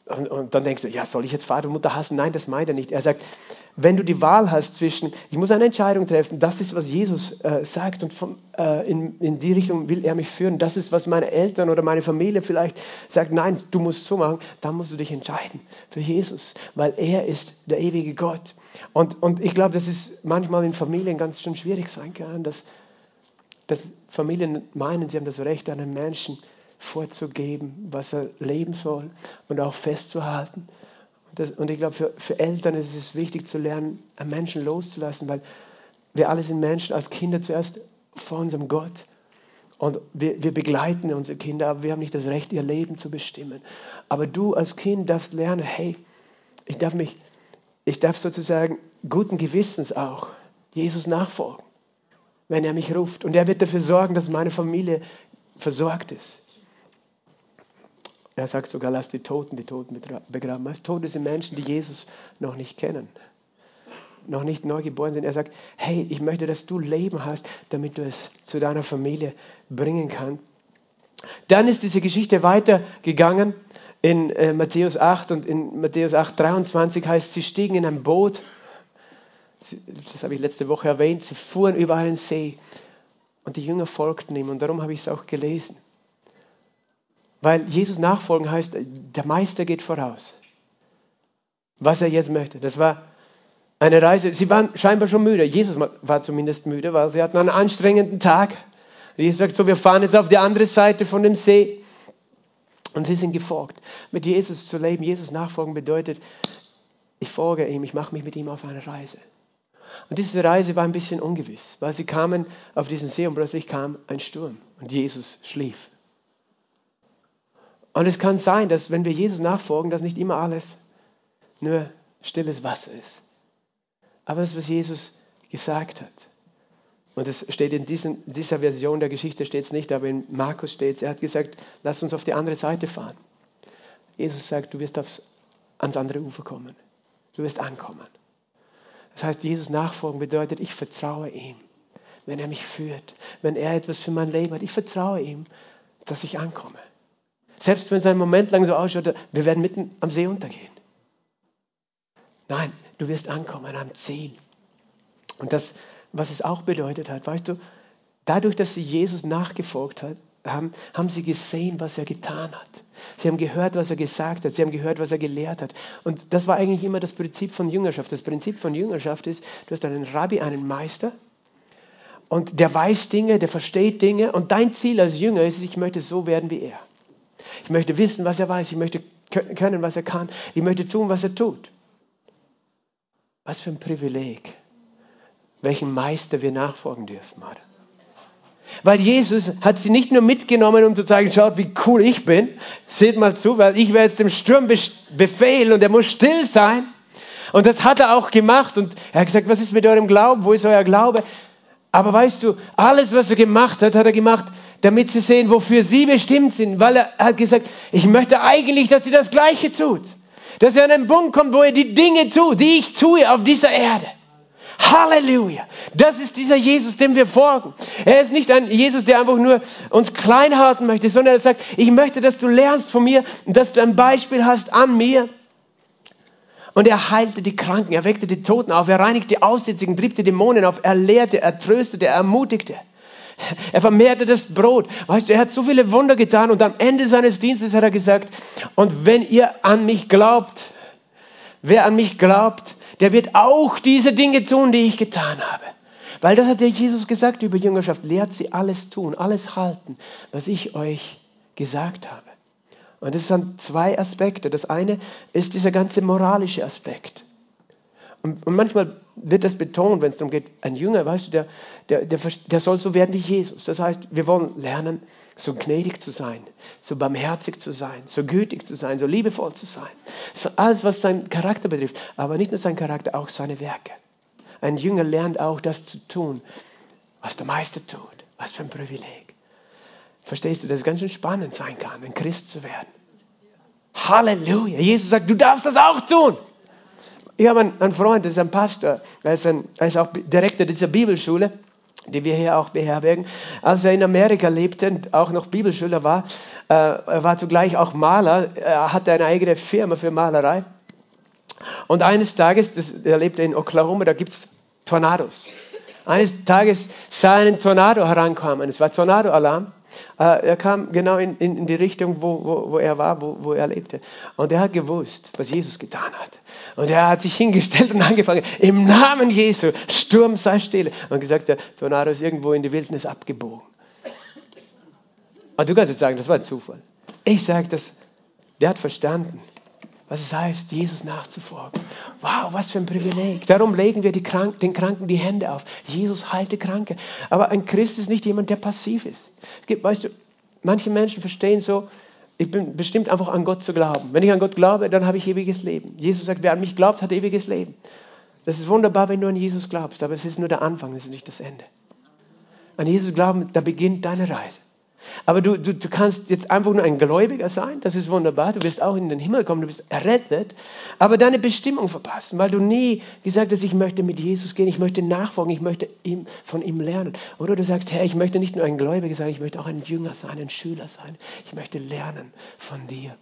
und, und, dann denkst du, ja, soll ich jetzt Vater und Mutter hassen? Nein, das meint er nicht. Er sagt, wenn du die Wahl hast zwischen, ich muss eine Entscheidung treffen, das ist, was Jesus äh, sagt und von, äh, in, in die Richtung will er mich führen, das ist, was meine Eltern oder meine Familie vielleicht sagt, nein, du musst so machen, dann musst du dich entscheiden für Jesus, weil er ist der ewige Gott. Und, und ich glaube, dass es manchmal in Familien ganz schön schwierig sein kann, dass, dass Familien meinen, sie haben das Recht, einem Menschen vorzugeben, was er leben soll und auch festzuhalten. Das, und ich glaube, für, für Eltern ist es wichtig zu lernen, einen Menschen loszulassen, weil wir alle sind Menschen als Kinder zuerst vor unserem Gott. Und wir, wir begleiten unsere Kinder, aber wir haben nicht das Recht, ihr Leben zu bestimmen. Aber du als Kind darfst lernen, hey, ich darf mich, ich darf sozusagen guten Gewissens auch Jesus nachfolgen, wenn er mich ruft. Und er wird dafür sorgen, dass meine Familie versorgt ist. Er sagt sogar, lass die Toten die Toten begraben. Das Tote sind Menschen, die Jesus noch nicht kennen, noch nicht neu geboren sind. Er sagt, hey, ich möchte, dass du Leben hast, damit du es zu deiner Familie bringen kannst. Dann ist diese Geschichte weitergegangen in äh, Matthäus 8 und in Matthäus 8, 23 heißt, sie stiegen in ein Boot, das habe ich letzte Woche erwähnt, sie fuhren über einen See und die Jünger folgten ihm und darum habe ich es auch gelesen. Weil Jesus nachfolgen heißt, der Meister geht voraus. Was er jetzt möchte. Das war eine Reise. Sie waren scheinbar schon müde. Jesus war zumindest müde, weil sie hatten einen anstrengenden Tag. Jesus sagt so, wir fahren jetzt auf die andere Seite von dem See. Und sie sind gefolgt. Mit Jesus zu leben, Jesus nachfolgen bedeutet, ich folge ihm, ich mache mich mit ihm auf eine Reise. Und diese Reise war ein bisschen ungewiss, weil sie kamen auf diesen See und plötzlich kam ein Sturm und Jesus schlief. Und es kann sein, dass wenn wir Jesus nachfolgen, dass nicht immer alles nur stilles Wasser ist. Aber das, was Jesus gesagt hat. Und es steht in diesen, dieser Version der Geschichte steht nicht, aber in Markus steht es. Er hat gesagt, lass uns auf die andere Seite fahren. Jesus sagt, du wirst aufs, ans andere Ufer kommen. Du wirst ankommen. Das heißt, Jesus nachfolgen bedeutet, ich vertraue ihm, wenn er mich führt, wenn er etwas für mein Leben hat. Ich vertraue ihm, dass ich ankomme. Selbst wenn es einen Moment lang so ausschaut, wir werden mitten am See untergehen. Nein, du wirst ankommen am Ziel. Und das, was es auch bedeutet hat, weißt du, dadurch, dass sie Jesus nachgefolgt hat, haben, haben sie gesehen, was er getan hat. Sie haben gehört, was er gesagt hat. Sie haben gehört, was er gelehrt hat. Und das war eigentlich immer das Prinzip von Jüngerschaft. Das Prinzip von Jüngerschaft ist, du hast einen Rabbi, einen Meister, und der weiß Dinge, der versteht Dinge. Und dein Ziel als Jünger ist, ich möchte so werden wie er. Ich möchte wissen, was er weiß. Ich möchte können, was er kann. Ich möchte tun, was er tut. Was für ein Privileg, welchen Meister wir nachfolgen dürfen, oder? Weil Jesus hat sie nicht nur mitgenommen, um zu zeigen, schaut, wie cool ich bin. Seht mal zu, weil ich werde jetzt dem Sturm befehlen und er muss still sein. Und das hat er auch gemacht. Und er hat gesagt, was ist mit eurem Glauben? Wo ist euer Glaube? Aber weißt du, alles, was er gemacht hat, hat er gemacht, damit sie sehen, wofür sie bestimmt sind. Weil er hat gesagt, ich möchte eigentlich, dass sie das Gleiche tut. Dass er an einen Punkt kommt, wo er die Dinge tut, die ich tue auf dieser Erde. Halleluja. Das ist dieser Jesus, dem wir folgen. Er ist nicht ein Jesus, der einfach nur uns klein halten möchte, sondern er sagt, ich möchte, dass du lernst von mir dass du ein Beispiel hast an mir. Und er heilte die Kranken, er weckte die Toten auf, er reinigte die Aussätzigen, trieb die Dämonen auf, er lehrte, er tröstete, er ermutigte. Er vermehrte das Brot. Weißt du, er hat so viele Wunder getan und am Ende seines Dienstes hat er gesagt, und wenn ihr an mich glaubt, wer an mich glaubt, der wird auch diese Dinge tun, die ich getan habe. Weil das hat der Jesus gesagt über Jüngerschaft. Lehrt sie alles tun, alles halten, was ich euch gesagt habe. Und das sind zwei Aspekte. Das eine ist dieser ganze moralische Aspekt. Und, und manchmal wird das betont, wenn es darum geht, ein Jünger, weißt du, der, der, der, der soll so werden wie Jesus. Das heißt, wir wollen lernen, so gnädig zu sein, so barmherzig zu sein, so gütig zu sein, so liebevoll zu sein. So alles, was seinen Charakter betrifft. Aber nicht nur seinen Charakter, auch seine Werke. Ein Jünger lernt auch das zu tun, was der Meister tut. Was für ein Privileg. Verstehst du, dass es ganz schön spannend sein kann, ein Christ zu werden. Halleluja. Jesus sagt, du darfst das auch tun. Ich habe einen, Freund, das ist ein Pastor, er ist, ein, er ist auch Direktor dieser Bibelschule, die wir hier auch beherbergen. Als er in Amerika lebte und auch noch Bibelschüler war, äh, er war zugleich auch Maler, er hatte eine eigene Firma für Malerei. Und eines Tages, das, er lebte in Oklahoma, da gibt es Tornados. Eines Tages sah er einen Tornado herankommen. Es war Tornado-Alarm. Äh, er kam genau in, in, in die Richtung, wo, wo, wo er war, wo, wo er lebte. Und er hat gewusst, was Jesus getan hat. Und er hat sich hingestellt und angefangen, im Namen Jesu, Sturm sei still. Und gesagt, der Tornado ist irgendwo in die Wildnis abgebogen. Aber du kannst jetzt sagen, das war ein Zufall. Ich sage, das, der hat verstanden, was es heißt, Jesus nachzufolgen. Wow, was für ein Privileg. Darum legen wir Krank den Kranken die Hände auf. Jesus heilte Kranke. Aber ein Christ ist nicht jemand, der passiv ist. Es gibt, weißt du, manche Menschen verstehen so, ich bin bestimmt einfach an Gott zu glauben. Wenn ich an Gott glaube, dann habe ich ewiges Leben. Jesus sagt, wer an mich glaubt, hat ewiges Leben. Das ist wunderbar, wenn du an Jesus glaubst, aber es ist nur der Anfang, es ist nicht das Ende. An Jesus glauben, da beginnt deine Reise. Aber du, du, du kannst jetzt einfach nur ein Gläubiger sein, das ist wunderbar, du wirst auch in den Himmel kommen, du bist errettet, aber deine Bestimmung verpassen, weil du nie gesagt hast, ich möchte mit Jesus gehen, ich möchte nachfolgen, ich möchte ihm, von ihm lernen. Oder du sagst, Herr, ich möchte nicht nur ein Gläubiger sein, ich möchte auch ein Jünger sein, ein Schüler sein, ich möchte lernen von dir.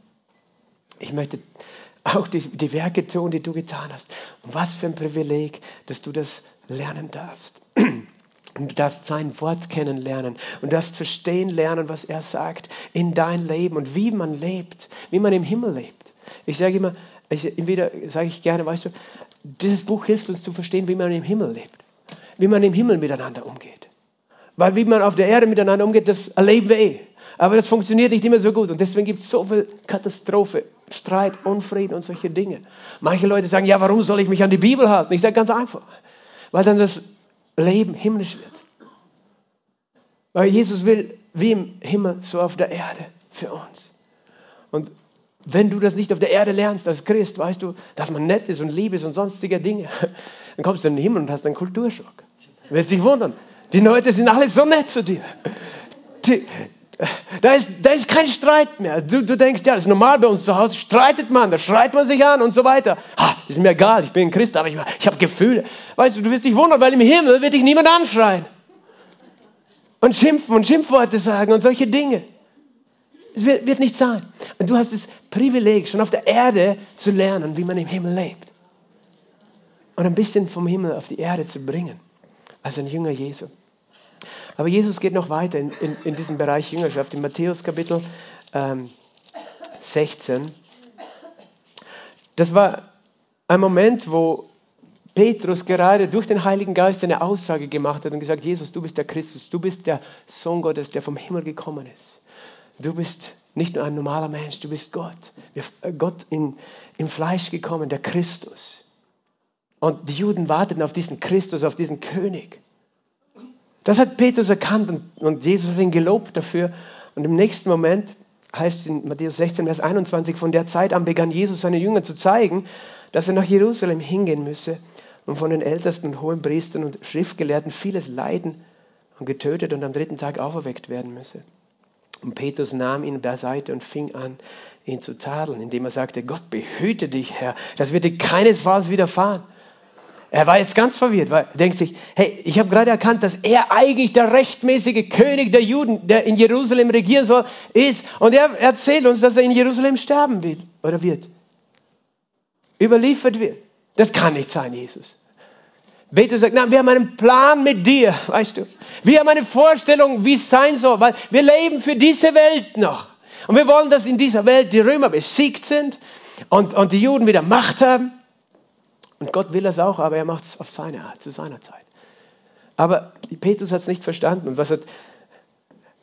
Ich möchte auch die, die Werke tun, die du getan hast. Und was für ein Privileg, dass du das lernen darfst. Und du darfst sein Wort kennenlernen und darfst verstehen lernen, was er sagt in dein Leben und wie man lebt, wie man im Himmel lebt. Ich sage immer, ich, wieder sage ich gerne, weißt du, dieses Buch hilft uns zu verstehen, wie man im Himmel lebt, wie man im Himmel miteinander umgeht. Weil wie man auf der Erde miteinander umgeht, das erleben wir eh. Aber das funktioniert nicht immer so gut und deswegen gibt es so viel Katastrophe, Streit, Unfrieden und solche Dinge. Manche Leute sagen, ja, warum soll ich mich an die Bibel halten? Ich sage ganz einfach, weil dann das Leben himmlisch wird. Weil Jesus will wie im Himmel, so auf der Erde für uns. Und wenn du das nicht auf der Erde lernst als Christ, weißt du, dass man nett ist und lieb ist und sonstige Dinge, dann kommst du in den Himmel und hast einen Kulturschock. Du wirst dich wundern. Die Leute sind alle so nett zu dir. Die, da, ist, da ist kein Streit mehr. Du, du denkst, ja, das ist normal bei uns zu Hause. Streitet man, da schreit man sich an und so weiter. Ha, ist mir egal, ich bin ein Christ, aber ich, ich habe Gefühle. Weißt du, du wirst dich wundern, weil im Himmel wird dich niemand anschreien. Und schimpfen und Schimpfworte sagen und solche Dinge. Es wird, wird nicht sein. Und du hast das Privileg, schon auf der Erde zu lernen, wie man im Himmel lebt. Und ein bisschen vom Himmel auf die Erde zu bringen. Als ein Jünger Jesu. Aber Jesus geht noch weiter in, in, in diesem Bereich Jüngerschaft. In Matthäus Kapitel ähm, 16. Das war ein Moment, wo Petrus gerade durch den Heiligen Geist eine Aussage gemacht hat und gesagt, Jesus, du bist der Christus, du bist der Sohn Gottes, der vom Himmel gekommen ist. Du bist nicht nur ein normaler Mensch, du bist Gott. Äh, Gott in, im Fleisch gekommen, der Christus. Und die Juden warteten auf diesen Christus, auf diesen König. Das hat Petrus erkannt und, und Jesus hat ihn gelobt dafür. Und im nächsten Moment heißt in Matthäus 16, Vers 21, von der Zeit an begann Jesus seine Jünger zu zeigen, dass er nach Jerusalem hingehen müsse und von den Ältesten und hohen Priestern und Schriftgelehrten vieles leiden und getötet und am dritten Tag auferweckt werden müsse. Und Petrus nahm ihn beiseite und fing an, ihn zu tadeln, indem er sagte, Gott behüte dich, Herr, das wird dir keinesfalls widerfahren. Er war jetzt ganz verwirrt, weil er denkt sich, hey, ich habe gerade erkannt, dass er eigentlich der rechtmäßige König der Juden, der in Jerusalem regieren soll, ist. Und er erzählt uns, dass er in Jerusalem sterben will oder wird. Überliefert wird. Das kann nicht sein, Jesus. Petrus sagt, nein, wir haben einen Plan mit dir, weißt du. Wir haben eine Vorstellung, wie es sein soll, weil wir leben für diese Welt noch. Und wir wollen, dass in dieser Welt die Römer besiegt sind und, und die Juden wieder Macht haben. Und Gott will das auch, aber er macht es auf seine Art, zu seiner Zeit. Aber Petrus hat es nicht verstanden. Und was hat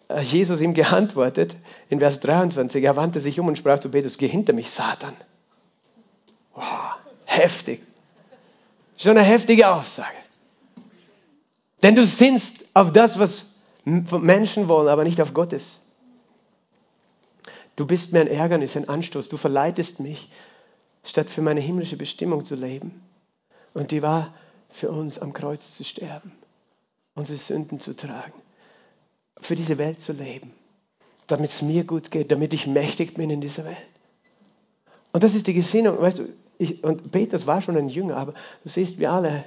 äh, Jesus ihm geantwortet? In Vers 23, er wandte sich um und sprach zu Petrus, geh hinter mich, Satan. Wow, heftig. Schon eine heftige Aussage. Denn du sinnst auf das, was Menschen wollen, aber nicht auf Gottes. Du bist mir ein Ärgernis, ein Anstoß. Du verleitest mich, statt für meine himmlische Bestimmung zu leben. Und die war, für uns am Kreuz zu sterben, unsere Sünden zu tragen, für diese Welt zu leben, damit es mir gut geht, damit ich mächtig bin in dieser Welt. Und das ist die Gesinnung, weißt du, ich, und Petrus war schon ein Jünger, aber du siehst, wir alle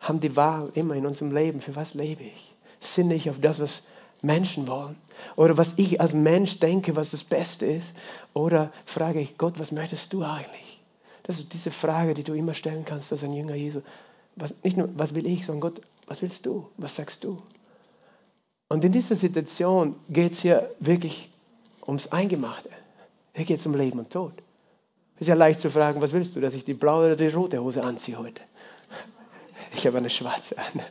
haben die Wahl immer in unserem Leben, für was lebe ich? Sinne ich auf das, was Menschen wollen? Oder was ich als Mensch denke, was das Beste ist? Oder frage ich Gott, was möchtest du eigentlich? Das ist diese Frage, die du immer stellen kannst als ein Jünger Jesu. Was, nicht nur, was will ich, sondern Gott, was willst du? Was sagst du? Und in dieser Situation geht es hier wirklich ums Eingemachte. Hier geht es um Leben und Tod. Ist ja leicht zu fragen, was willst du, dass ich die blaue oder die rote Hose anziehe heute? Ich habe eine schwarze an.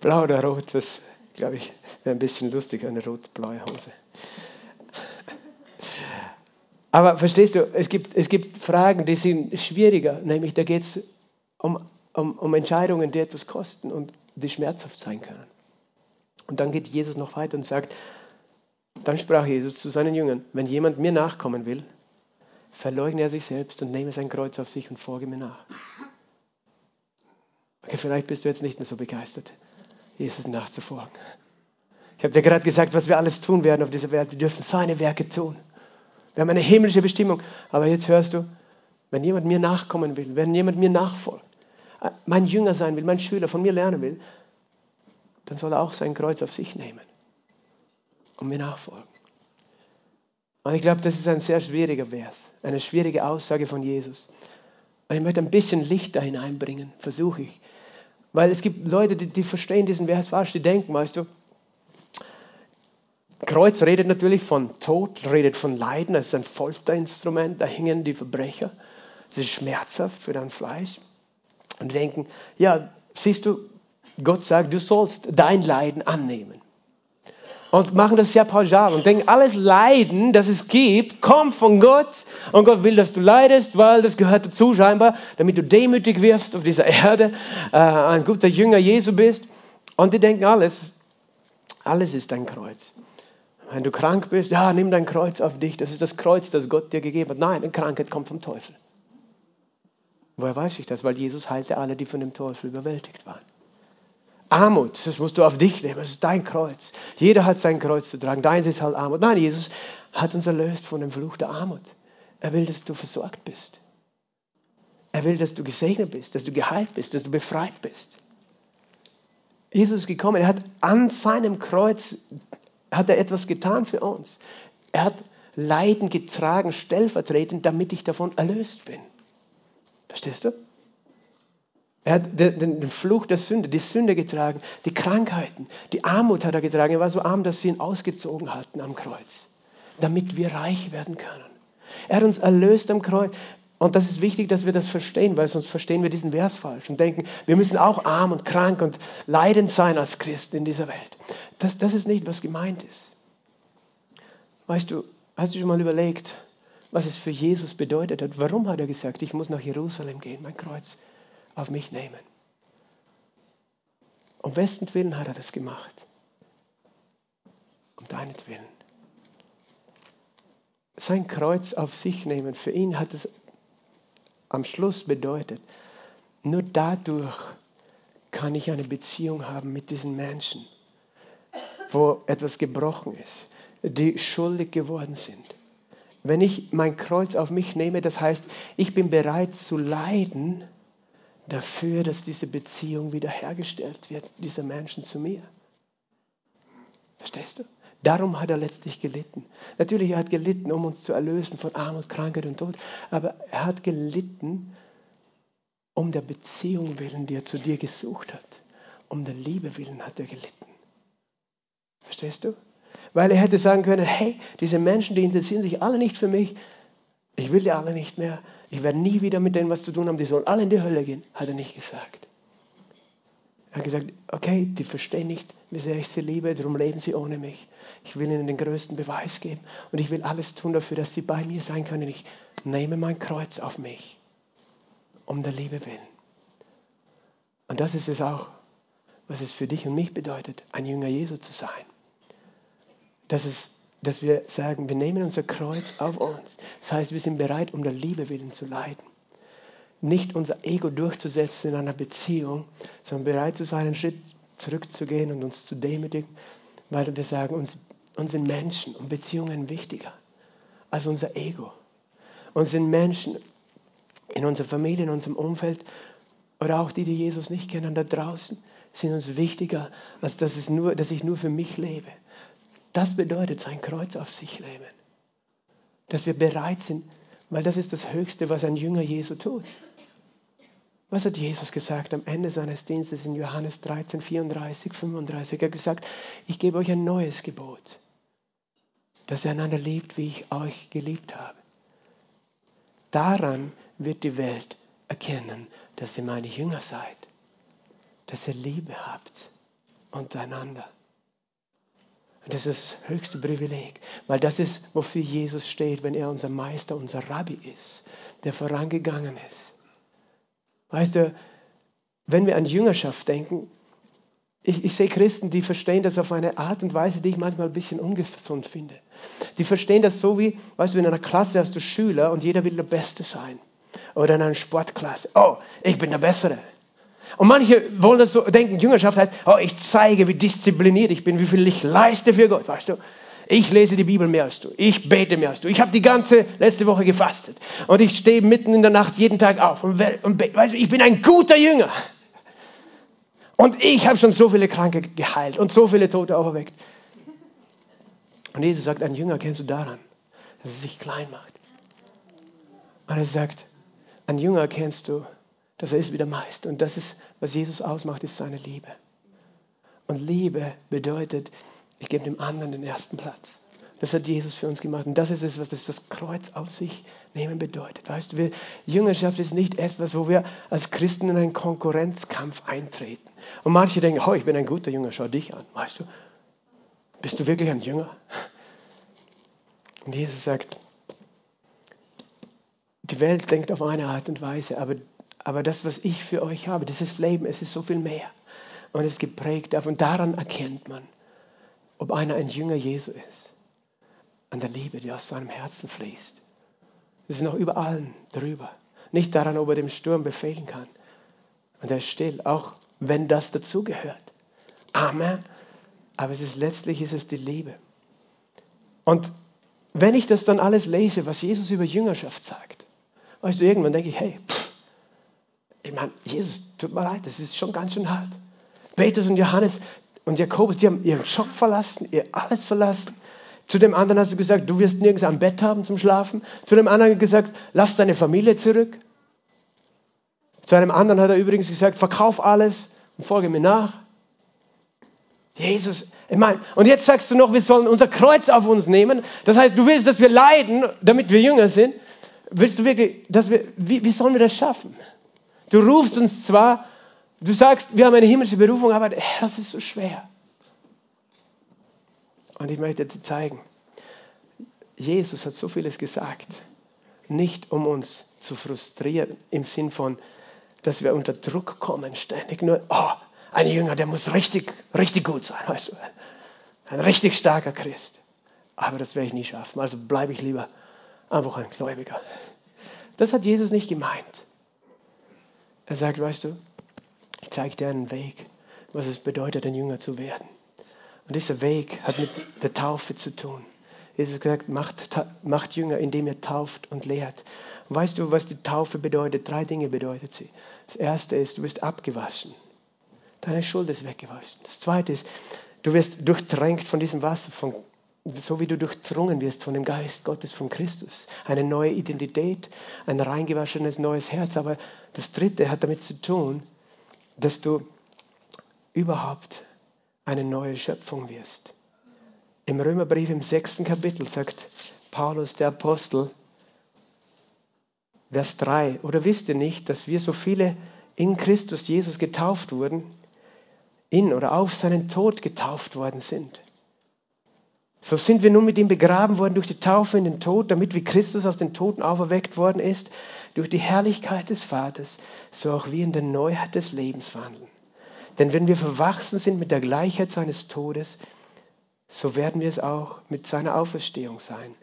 Blau oder rot, das glaube ich wäre ein bisschen lustig, eine rot-blaue Hose. Aber verstehst du, es gibt, es gibt Fragen, die sind schwieriger, nämlich da geht es um, um, um Entscheidungen, die etwas kosten und die schmerzhaft sein können. Und dann geht Jesus noch weiter und sagt, dann sprach Jesus zu seinen Jüngern, wenn jemand mir nachkommen will, verleugne er sich selbst und nehme sein Kreuz auf sich und folge mir nach. Okay, vielleicht bist du jetzt nicht mehr so begeistert, Jesus nachzufolgen. Ich habe dir gerade gesagt, was wir alles tun werden auf dieser Welt. Wir dürfen seine Werke tun. Wir haben eine himmlische Bestimmung. Aber jetzt hörst du, wenn jemand mir nachkommen will, wenn jemand mir nachfolgt, äh, mein Jünger sein will, mein Schüler von mir lernen will, dann soll er auch sein Kreuz auf sich nehmen und mir nachfolgen. Und ich glaube, das ist ein sehr schwieriger Vers, eine schwierige Aussage von Jesus. Und ich möchte ein bisschen Licht da hineinbringen, versuche ich. Weil es gibt Leute, die, die verstehen diesen Vers falsch, die denken, weißt du, Kreuz redet natürlich von Tod, redet von Leiden, es ist ein Folterinstrument, da hängen die Verbrecher. Es ist schmerzhaft für dein Fleisch. Und denken, ja, siehst du, Gott sagt, du sollst dein Leiden annehmen. Und machen das sehr pauschal und denken, alles Leiden, das es gibt, kommt von Gott. Und Gott will, dass du leidest, weil das gehört dazu scheinbar, damit du demütig wirst auf dieser Erde, äh, ein guter Jünger Jesu bist. Und die denken, alles, alles ist ein Kreuz. Wenn du krank bist, ja, nimm dein Kreuz auf dich. Das ist das Kreuz, das Gott dir gegeben hat. Nein, eine Krankheit kommt vom Teufel. Woher weiß ich das? Weil Jesus heilte alle, die von dem Teufel überwältigt waren. Armut, das musst du auf dich nehmen, das ist dein Kreuz. Jeder hat sein Kreuz zu tragen, deins ist halt Armut. Nein, Jesus hat uns erlöst von dem Fluch der Armut. Er will, dass du versorgt bist. Er will, dass du gesegnet bist, dass du geheilt bist, dass du befreit bist. Jesus ist gekommen, er hat an seinem Kreuz hat er etwas getan für uns. Er hat Leiden getragen, stellvertretend, damit ich davon erlöst bin. Verstehst du? Er hat den, Fluch der Sünde, die Sünde getragen, die Krankheiten, die Armut hat er getragen. Er war so arm, dass sie ihn ausgezogen hatten am Kreuz, damit wir reich werden können. Er hat uns erlöst am Kreuz. Und das ist wichtig, dass wir das verstehen, weil sonst verstehen wir diesen Vers falsch und denken, wir müssen auch arm und krank und leidend sein als Christen in dieser Welt. Das, das ist nicht, was gemeint ist. Weißt du, hast du schon mal überlegt, was es für Jesus bedeutet hat? Warum hat er gesagt, ich muss nach Jerusalem gehen, mein Kreuz auf mich nehmen? Um wessen Willen hat er das gemacht? Um deinetwillen. Sein Kreuz auf sich nehmen, für ihn hat es am Schluss bedeutet, nur dadurch kann ich eine Beziehung haben mit diesen Menschen, wo etwas gebrochen ist, die schuldig geworden sind. Wenn ich mein Kreuz auf mich nehme, das heißt, ich bin bereit zu leiden dafür, dass diese Beziehung wiederhergestellt wird, dieser Menschen zu mir. Verstehst du? Darum hat er letztlich gelitten. Natürlich, er hat gelitten, um uns zu erlösen von Armut, Krankheit und Tod, aber er hat gelitten um der Beziehung willen, die er zu dir gesucht hat. Um der Liebe willen hat er gelitten. Verstehst du? Weil er hätte sagen können, hey, diese Menschen, die interessieren sich alle nicht für mich, ich will die alle nicht mehr, ich werde nie wieder mit denen was zu tun haben, die sollen alle in die Hölle gehen, hat er nicht gesagt. Er hat gesagt, okay, die verstehen nicht, wie sehr ich sie liebe, darum leben sie ohne mich. Ich will ihnen den größten Beweis geben und ich will alles tun dafür, dass sie bei mir sein können. Ich nehme mein Kreuz auf mich, um der Liebe willen. Und das ist es auch, was es für dich und mich bedeutet, ein Jünger Jesu zu sein. Das ist, dass wir sagen, wir nehmen unser Kreuz auf uns. Das heißt, wir sind bereit, um der Liebe willen zu leiden nicht unser Ego durchzusetzen in einer Beziehung, sondern bereit zu sein, einen Schritt zurückzugehen und uns zu demütigen, weil wir sagen, uns, uns sind Menschen und Beziehungen wichtiger als unser Ego. Uns sind Menschen in unserer Familie, in unserem Umfeld oder auch die, die Jesus nicht kennen, da draußen, sind uns wichtiger, als dass, es nur, dass ich nur für mich lebe. Das bedeutet sein Kreuz auf sich leben. Dass wir bereit sind, weil das ist das Höchste, was ein Jünger Jesu tut. Was hat Jesus gesagt am Ende seines Dienstes in Johannes 13, 34, 35? Er hat gesagt, ich gebe euch ein neues Gebot, dass ihr einander liebt, wie ich euch geliebt habe. Daran wird die Welt erkennen, dass ihr meine Jünger seid, dass ihr Liebe habt untereinander. Und das ist das höchste Privileg, weil das ist, wofür Jesus steht, wenn er unser Meister, unser Rabbi ist, der vorangegangen ist Weißt du, wenn wir an Jüngerschaft denken, ich, ich sehe Christen, die verstehen das auf eine Art und Weise, die ich manchmal ein bisschen ungesund finde. Die verstehen das so wie, weißt du, in einer Klasse hast du Schüler und jeder will der Beste sein. Oder in einer Sportklasse, oh, ich bin der Bessere. Und manche wollen das so denken, Jüngerschaft heißt, oh, ich zeige, wie diszipliniert ich bin, wie viel ich leiste für Gott, weißt du. Ich lese die Bibel mehr als du. Ich bete mehr als du. Ich habe die ganze letzte Woche gefastet. Und ich stehe mitten in der Nacht jeden Tag auf und, und. Weißt du, ich bin ein guter Jünger. Und ich habe schon so viele Kranke geheilt und so viele Tote auferweckt. Und Jesus sagt, ein Jünger kennst du daran, dass er sich klein macht. Und er sagt, ein Jünger kennst du, dass er ist wie der Meister. Und das ist, was Jesus ausmacht, ist seine Liebe. Und Liebe bedeutet, ich gebe dem anderen den ersten Platz. Das hat Jesus für uns gemacht. Und das ist es, was das, das Kreuz auf sich nehmen bedeutet. Weißt du, wir, Jüngerschaft ist nicht etwas, wo wir als Christen in einen Konkurrenzkampf eintreten. Und manche denken, oh, ich bin ein guter Jünger, schau dich an. Weißt du, bist du wirklich ein Jünger? Und Jesus sagt, die Welt denkt auf eine Art und Weise, aber, aber das, was ich für euch habe, dieses Leben, es ist so viel mehr. Und es ist geprägt davon. Daran erkennt man, ob einer ein Jünger Jesu ist. An der Liebe, die aus seinem Herzen fließt. Das ist noch über allen drüber. Nicht daran, ob er dem Sturm befehlen kann. Und er ist still, auch wenn das dazugehört. Amen. Aber es ist letztlich ist es die Liebe. Und wenn ich das dann alles lese, was Jesus über Jüngerschaft sagt, weißt du, irgendwann denke ich, hey, pff, ich meine, Jesus, tut mir leid, das ist schon ganz schön hart. Petrus und Johannes, und Jakobus, die haben ihren Job verlassen, ihr alles verlassen. Zu dem anderen hast du gesagt, du wirst nirgends ein Bett haben zum Schlafen. Zu dem anderen gesagt, lass deine Familie zurück. Zu einem anderen hat er übrigens gesagt, verkauf alles und folge mir nach. Jesus, ich meine, und jetzt sagst du noch, wir sollen unser Kreuz auf uns nehmen. Das heißt, du willst, dass wir leiden, damit wir jünger sind. Willst du wirklich, dass wir, wie, wie sollen wir das schaffen? Du rufst uns zwar, du sagst, wir haben eine himmlische Berufung, aber das ist so schwer. Und ich möchte dir zeigen, Jesus hat so vieles gesagt, nicht um uns zu frustrieren, im Sinn von, dass wir unter Druck kommen, ständig nur, oh, ein Jünger, der muss richtig, richtig gut sein, weißt du, ein richtig starker Christ. Aber das werde ich nie schaffen, also bleibe ich lieber einfach ein Gläubiger. Das hat Jesus nicht gemeint. Er sagt, weißt du, ich zeige dir einen Weg, was es bedeutet, ein Jünger zu werden. Und dieser Weg hat mit der Taufe zu tun. Jesus gesagt, macht, macht Jünger, indem ihr tauft und lehrt. Und weißt du, was die Taufe bedeutet? Drei Dinge bedeutet sie. Das erste ist, du wirst abgewaschen. Deine Schuld ist weggewaschen. Das zweite ist, du wirst durchtränkt von diesem Wasser, von, so wie du durchdrungen wirst von dem Geist Gottes, von Christus. Eine neue Identität, ein reingewaschenes neues Herz. Aber das dritte hat damit zu tun, dass du überhaupt eine neue Schöpfung wirst. Im Römerbrief im sechsten Kapitel sagt Paulus, der Apostel, Vers 3, oder wisst ihr nicht, dass wir so viele in Christus Jesus getauft wurden, in oder auf seinen Tod getauft worden sind? So sind wir nun mit ihm begraben worden durch die Taufe in den Tod, damit wie Christus aus den Toten auferweckt worden ist, durch die Herrlichkeit des Vaters, so auch wir in der Neuheit des Lebens wandeln. Denn wenn wir verwachsen sind mit der Gleichheit seines Todes, so werden wir es auch mit seiner Auferstehung sein,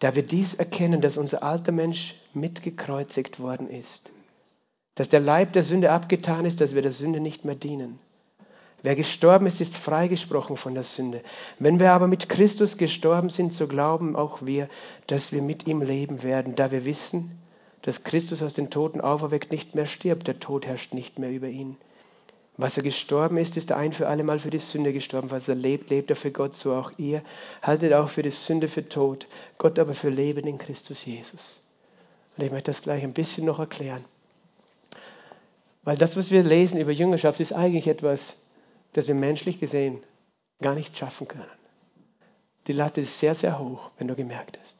da wir dies erkennen, dass unser alter Mensch mitgekreuzigt worden ist, dass der Leib der Sünde abgetan ist, dass wir der Sünde nicht mehr dienen. Wer gestorben ist, ist freigesprochen von der Sünde. Wenn wir aber mit Christus gestorben sind, so glauben auch wir, dass wir mit ihm leben werden, da wir wissen, dass Christus aus den Toten auferweckt nicht mehr stirbt, der Tod herrscht nicht mehr über ihn. Was er gestorben ist, ist ein für alle Mal für die Sünde gestorben. Was er lebt, lebt er für Gott, so auch ihr. Haltet auch für die Sünde für Tod, Gott aber für Leben in Christus Jesus. Und ich möchte das gleich ein bisschen noch erklären. Weil das, was wir lesen über Jüngerschaft, ist eigentlich etwas, das wir menschlich gesehen gar nicht schaffen können. Die Latte ist sehr, sehr hoch, wenn du gemerkt hast.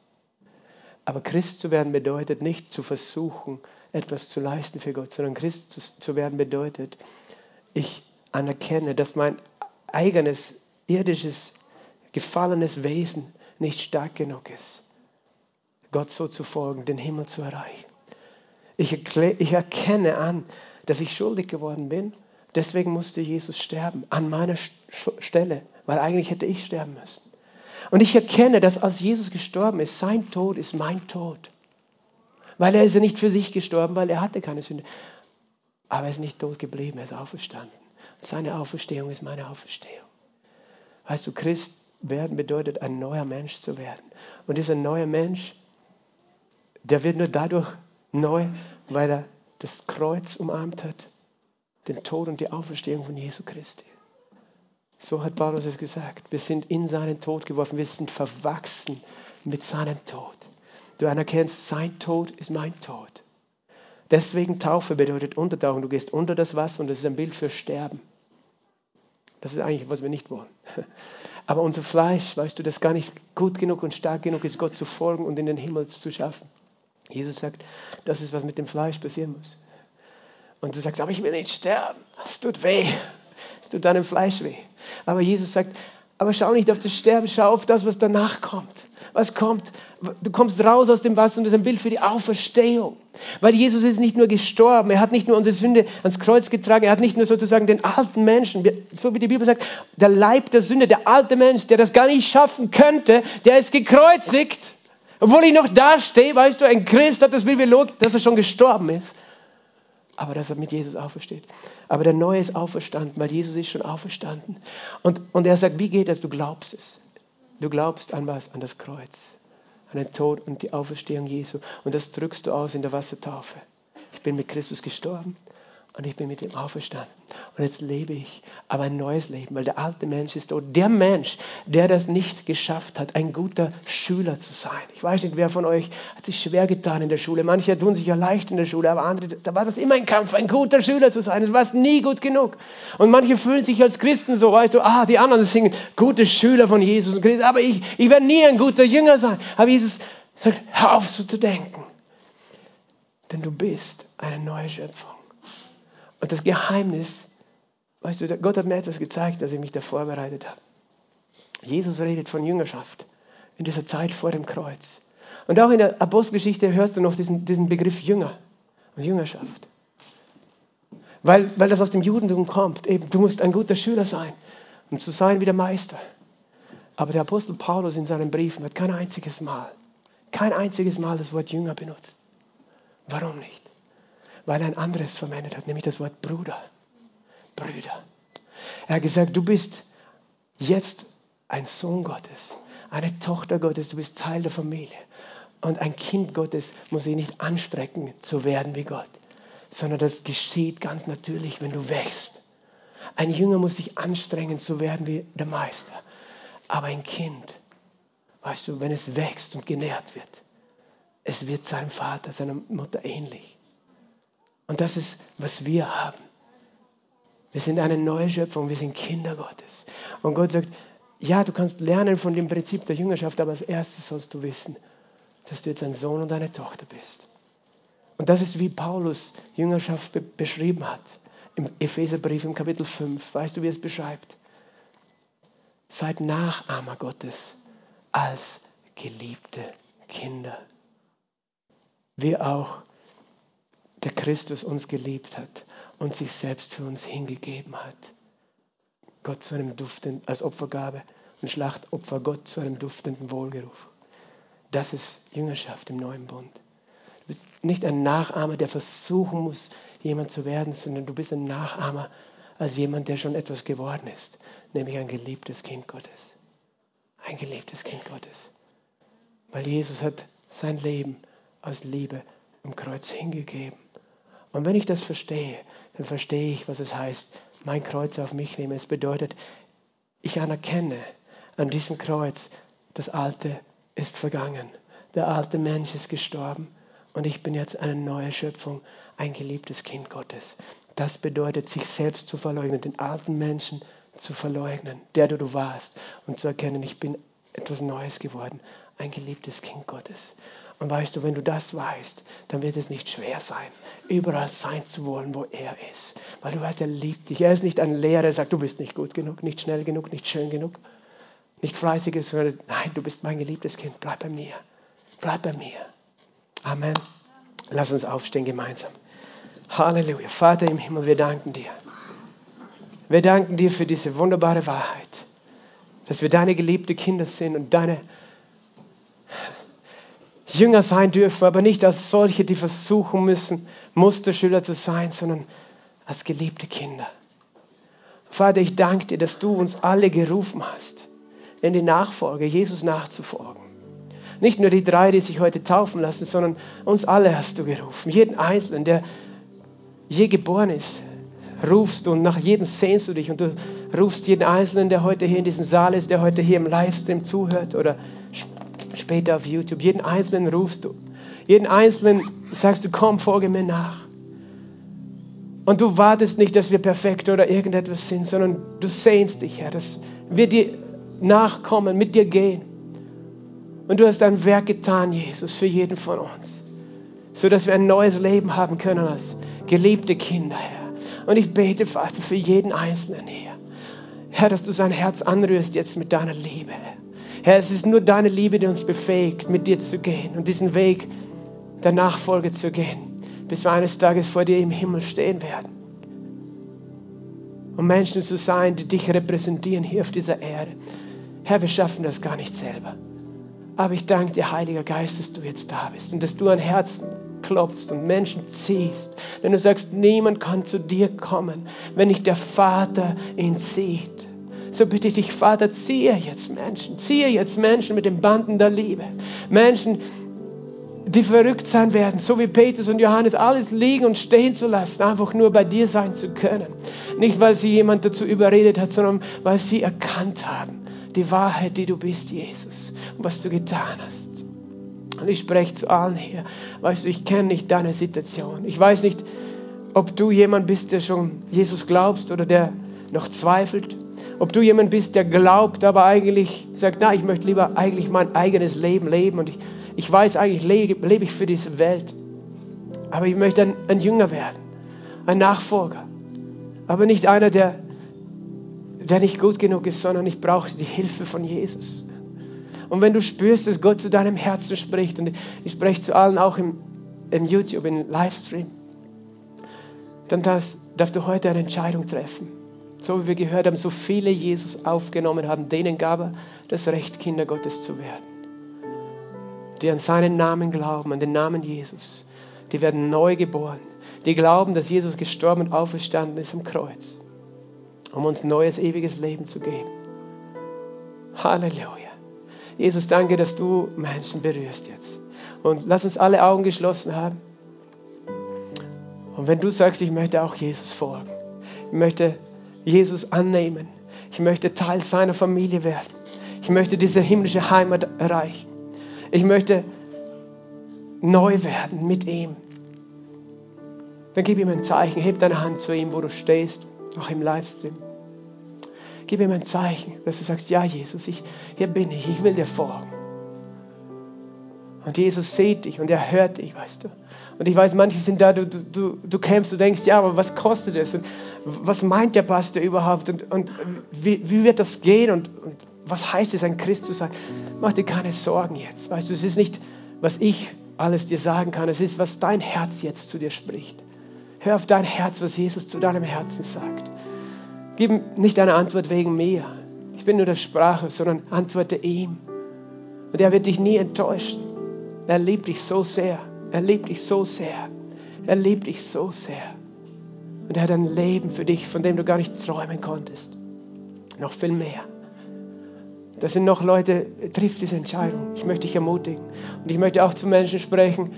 Aber Christ zu werden bedeutet nicht zu versuchen, etwas zu leisten für Gott, sondern Christ zu werden bedeutet, ich anerkenne, dass mein eigenes irdisches, gefallenes Wesen nicht stark genug ist, Gott so zu folgen, den Himmel zu erreichen. Ich, ich erkenne an, dass ich schuldig geworden bin. Deswegen musste Jesus sterben, an meiner Stelle, weil eigentlich hätte ich sterben müssen. Und ich erkenne, dass als Jesus gestorben ist, sein Tod ist mein Tod. Weil er ist ja nicht für sich gestorben, weil er hatte keine Sünde. Aber er ist nicht tot geblieben, er ist auferstanden. seine Auferstehung ist meine Auferstehung. Weißt du, Christ werden bedeutet, ein neuer Mensch zu werden. Und dieser neue Mensch, der wird nur dadurch neu, weil er das Kreuz umarmt hat, den Tod und die Auferstehung von Jesu Christi. So hat Paulus es gesagt. Wir sind in seinen Tod geworfen, wir sind verwachsen mit seinem Tod. Du anerkennst, sein Tod ist mein Tod. Deswegen Taufe bedeutet Untertauchen. Du gehst unter das Wasser und das ist ein Bild für Sterben. Das ist eigentlich, was wir nicht wollen. Aber unser Fleisch, weißt du, das gar nicht gut genug und stark genug ist, Gott zu folgen und in den Himmel zu schaffen. Jesus sagt, das ist, was mit dem Fleisch passieren muss. Und du sagst, aber ich will nicht sterben. Es tut weh. Es tut deinem Fleisch weh. Aber Jesus sagt, aber schau nicht auf das Sterben, schau auf das, was danach kommt. Was kommt? Du kommst raus aus dem Wasser und das ist ein Bild für die Auferstehung. Weil Jesus ist nicht nur gestorben, er hat nicht nur unsere Sünde ans Kreuz getragen, er hat nicht nur sozusagen den alten Menschen, so wie die Bibel sagt, der Leib der Sünde, der alte Mensch, der das gar nicht schaffen könnte, der ist gekreuzigt. Obwohl ich noch da stehe, weißt du, ein Christ hat das Bild dass er schon gestorben ist aber dass er mit Jesus aufersteht. Aber der Neue ist auferstanden, weil Jesus ist schon auferstanden. Und, und er sagt, wie geht das? Du glaubst es. Du glaubst an was? An das Kreuz, an den Tod und die Auferstehung Jesu. Und das drückst du aus in der Wassertaufe. Ich bin mit Christus gestorben und ich bin mit ihm auferstanden. Und jetzt lebe ich aber ein neues Leben, weil der alte Mensch ist tot. Der Mensch, der das nicht geschafft hat, ein guter Schüler zu sein. Ich weiß nicht, wer von euch hat sich schwer getan in der Schule. Manche tun sich ja leicht in der Schule, aber andere, da war das immer ein Kampf, ein guter Schüler zu sein. Es war nie gut genug. Und manche fühlen sich als Christen so, weißt du, ah, die anderen singen gute Schüler von Jesus und Christus, aber ich, ich werde nie ein guter Jünger sein. Aber Jesus sagt, hör auf so zu denken. Denn du bist eine neue Schöpfung. Und das Geheimnis, weißt du, Gott hat mir etwas gezeigt, als ich mich da vorbereitet habe. Jesus redet von Jüngerschaft in dieser Zeit vor dem Kreuz. Und auch in der Apostelgeschichte hörst du noch diesen, diesen Begriff Jünger und Jüngerschaft. Weil, weil das aus dem Judentum kommt. Eben, du musst ein guter Schüler sein, um zu sein wie der Meister. Aber der Apostel Paulus in seinen Briefen hat kein einziges Mal, kein einziges Mal das Wort Jünger benutzt. Warum nicht? Weil er ein anderes verwendet hat, nämlich das Wort Bruder. Brüder. Er hat gesagt, du bist jetzt ein Sohn Gottes, eine Tochter Gottes, du bist Teil der Familie. Und ein Kind Gottes muss sich nicht anstrecken zu werden wie Gott, sondern das geschieht ganz natürlich, wenn du wächst. Ein Jünger muss sich anstrengen zu werden wie der Meister. Aber ein Kind, weißt du, wenn es wächst und genährt wird, es wird seinem Vater, seiner Mutter ähnlich. Und das ist, was wir haben. Wir sind eine neue Schöpfung, wir sind Kinder Gottes. Und Gott sagt, ja, du kannst lernen von dem Prinzip der Jüngerschaft, aber als erstes sollst du wissen, dass du jetzt ein Sohn und eine Tochter bist. Und das ist, wie Paulus Jüngerschaft be beschrieben hat. Im Epheserbrief im Kapitel 5. Weißt du, wie es beschreibt? Seid Nachahmer Gottes als geliebte Kinder. Wir auch der Christus uns geliebt hat und sich selbst für uns hingegeben hat. Gott zu einem duftenden, als Opfergabe und Schlachtopfer Gott zu einem duftenden Wohlgeruf. Das ist Jüngerschaft im neuen Bund. Du bist nicht ein Nachahmer, der versuchen muss, jemand zu werden, sondern du bist ein Nachahmer als jemand, der schon etwas geworden ist, nämlich ein geliebtes Kind Gottes. Ein geliebtes Kind Gottes. Weil Jesus hat sein Leben aus Liebe am Kreuz hingegeben. Und wenn ich das verstehe, dann verstehe ich, was es heißt, mein Kreuz auf mich nehmen. Es bedeutet, ich anerkenne an diesem Kreuz, das Alte ist vergangen. Der alte Mensch ist gestorben und ich bin jetzt eine neue Schöpfung, ein geliebtes Kind Gottes. Das bedeutet, sich selbst zu verleugnen, den alten Menschen zu verleugnen, der du warst und zu erkennen, ich bin etwas Neues geworden, ein geliebtes Kind Gottes. Und weißt du, wenn du das weißt, dann wird es nicht schwer sein, überall sein zu wollen, wo er ist. Weil du weißt, er liebt dich. Er ist nicht ein Lehrer, der sagt, du bist nicht gut genug, nicht schnell genug, nicht schön genug, nicht fleißig, sondern nein, du bist mein geliebtes Kind. Bleib bei mir. Bleib bei mir. Amen. Lass uns aufstehen gemeinsam. Halleluja. Vater im Himmel, wir danken dir. Wir danken dir für diese wunderbare Wahrheit, dass wir deine geliebten Kinder sind und deine Jünger sein dürfen, aber nicht als solche, die versuchen müssen, Musterschüler zu sein, sondern als geliebte Kinder. Vater, ich danke dir, dass du uns alle gerufen hast, in die Nachfolge, Jesus nachzufolgen. Nicht nur die drei, die sich heute taufen lassen, sondern uns alle hast du gerufen. Jeden Einzelnen, der je geboren ist, rufst du und nach jedem sehnst du dich und du rufst jeden Einzelnen, der heute hier in diesem Saal ist, der heute hier im Livestream zuhört oder später auf YouTube. Jeden Einzelnen rufst du. Jeden Einzelnen sagst du, komm, folge mir nach. Und du wartest nicht, dass wir perfekt oder irgendetwas sind, sondern du sehnst dich, Herr, dass wir dir nachkommen, mit dir gehen. Und du hast ein Werk getan, Jesus, für jeden von uns, sodass wir ein neues Leben haben können als geliebte Kinder, Herr. Und ich bete, Vater, für jeden Einzelnen, Herr. Herr, dass du sein Herz anrührst jetzt mit deiner Liebe, Herr. Herr, es ist nur deine Liebe, die uns befähigt, mit dir zu gehen und diesen Weg der Nachfolge zu gehen, bis wir eines Tages vor dir im Himmel stehen werden. Um Menschen zu sein, die dich repräsentieren hier auf dieser Erde. Herr, wir schaffen das gar nicht selber. Aber ich danke dir, Heiliger Geist, dass du jetzt da bist und dass du an Herzen klopfst und Menschen ziehst. Denn du sagst, niemand kann zu dir kommen, wenn nicht der Vater ihn zieht. So bitte ich dich, Vater, ziehe jetzt Menschen, ziehe jetzt Menschen mit den Banden der Liebe. Menschen, die verrückt sein werden, so wie Petrus und Johannes, alles liegen und stehen zu lassen, einfach nur bei dir sein zu können. Nicht, weil sie jemand dazu überredet hat, sondern weil sie erkannt haben, die Wahrheit, die du bist, Jesus, und was du getan hast. Und ich spreche zu allen hier. Weißt du, ich kenne nicht deine Situation. Ich weiß nicht, ob du jemand bist, der schon Jesus glaubst oder der noch zweifelt. Ob du jemand bist, der glaubt, aber eigentlich sagt, na, ich möchte lieber eigentlich mein eigenes Leben leben und ich, ich weiß eigentlich, lebe, lebe ich für diese Welt. Aber ich möchte ein, ein Jünger werden, ein Nachfolger. Aber nicht einer, der, der nicht gut genug ist, sondern ich brauche die Hilfe von Jesus. Und wenn du spürst, dass Gott zu deinem Herzen spricht, und ich spreche zu allen auch im, im YouTube, im Livestream, dann das, darfst du heute eine Entscheidung treffen. So wie wir gehört haben, so viele Jesus aufgenommen haben, denen gab er das Recht, Kinder Gottes zu werden. Die an seinen Namen glauben, an den Namen Jesus, die werden neu geboren. Die glauben, dass Jesus gestorben und auferstanden ist am Kreuz, um uns neues, ewiges Leben zu geben. Halleluja. Jesus, danke, dass du Menschen berührst jetzt. Und lass uns alle Augen geschlossen haben. Und wenn du sagst, ich möchte auch Jesus folgen, ich möchte Jesus annehmen, ich möchte Teil seiner Familie werden, ich möchte diese himmlische Heimat erreichen, ich möchte neu werden mit ihm, dann gib ihm ein Zeichen, heb deine Hand zu ihm, wo du stehst, auch im Livestream. Gib ihm ein Zeichen, dass du sagst, ja Jesus, ich, hier bin ich, ich will dir folgen. Und Jesus sieht dich und er hört dich, weißt du. Und ich weiß, manche sind da, du, du, du kämpfst, du denkst, ja, aber was kostet es? Und was meint der Pastor überhaupt? Und, und wie, wie wird das gehen? Und, und was heißt es, ein Christ zu sein? Mach dir keine Sorgen jetzt. Weißt du, es ist nicht, was ich alles dir sagen kann, es ist, was dein Herz jetzt zu dir spricht. Hör auf dein Herz, was Jesus zu deinem Herzen sagt. Gib nicht eine Antwort wegen mir. Ich bin nur der Sprache, sondern antworte ihm. Und er wird dich nie enttäuschen. Er liebt dich so sehr. Er liebt dich so sehr. Er liebt dich so sehr. Und er hat ein Leben für dich, von dem du gar nicht träumen konntest. Noch viel mehr. Das sind noch Leute, trifft diese Entscheidung. Ich möchte dich ermutigen. Und ich möchte auch zu Menschen sprechen,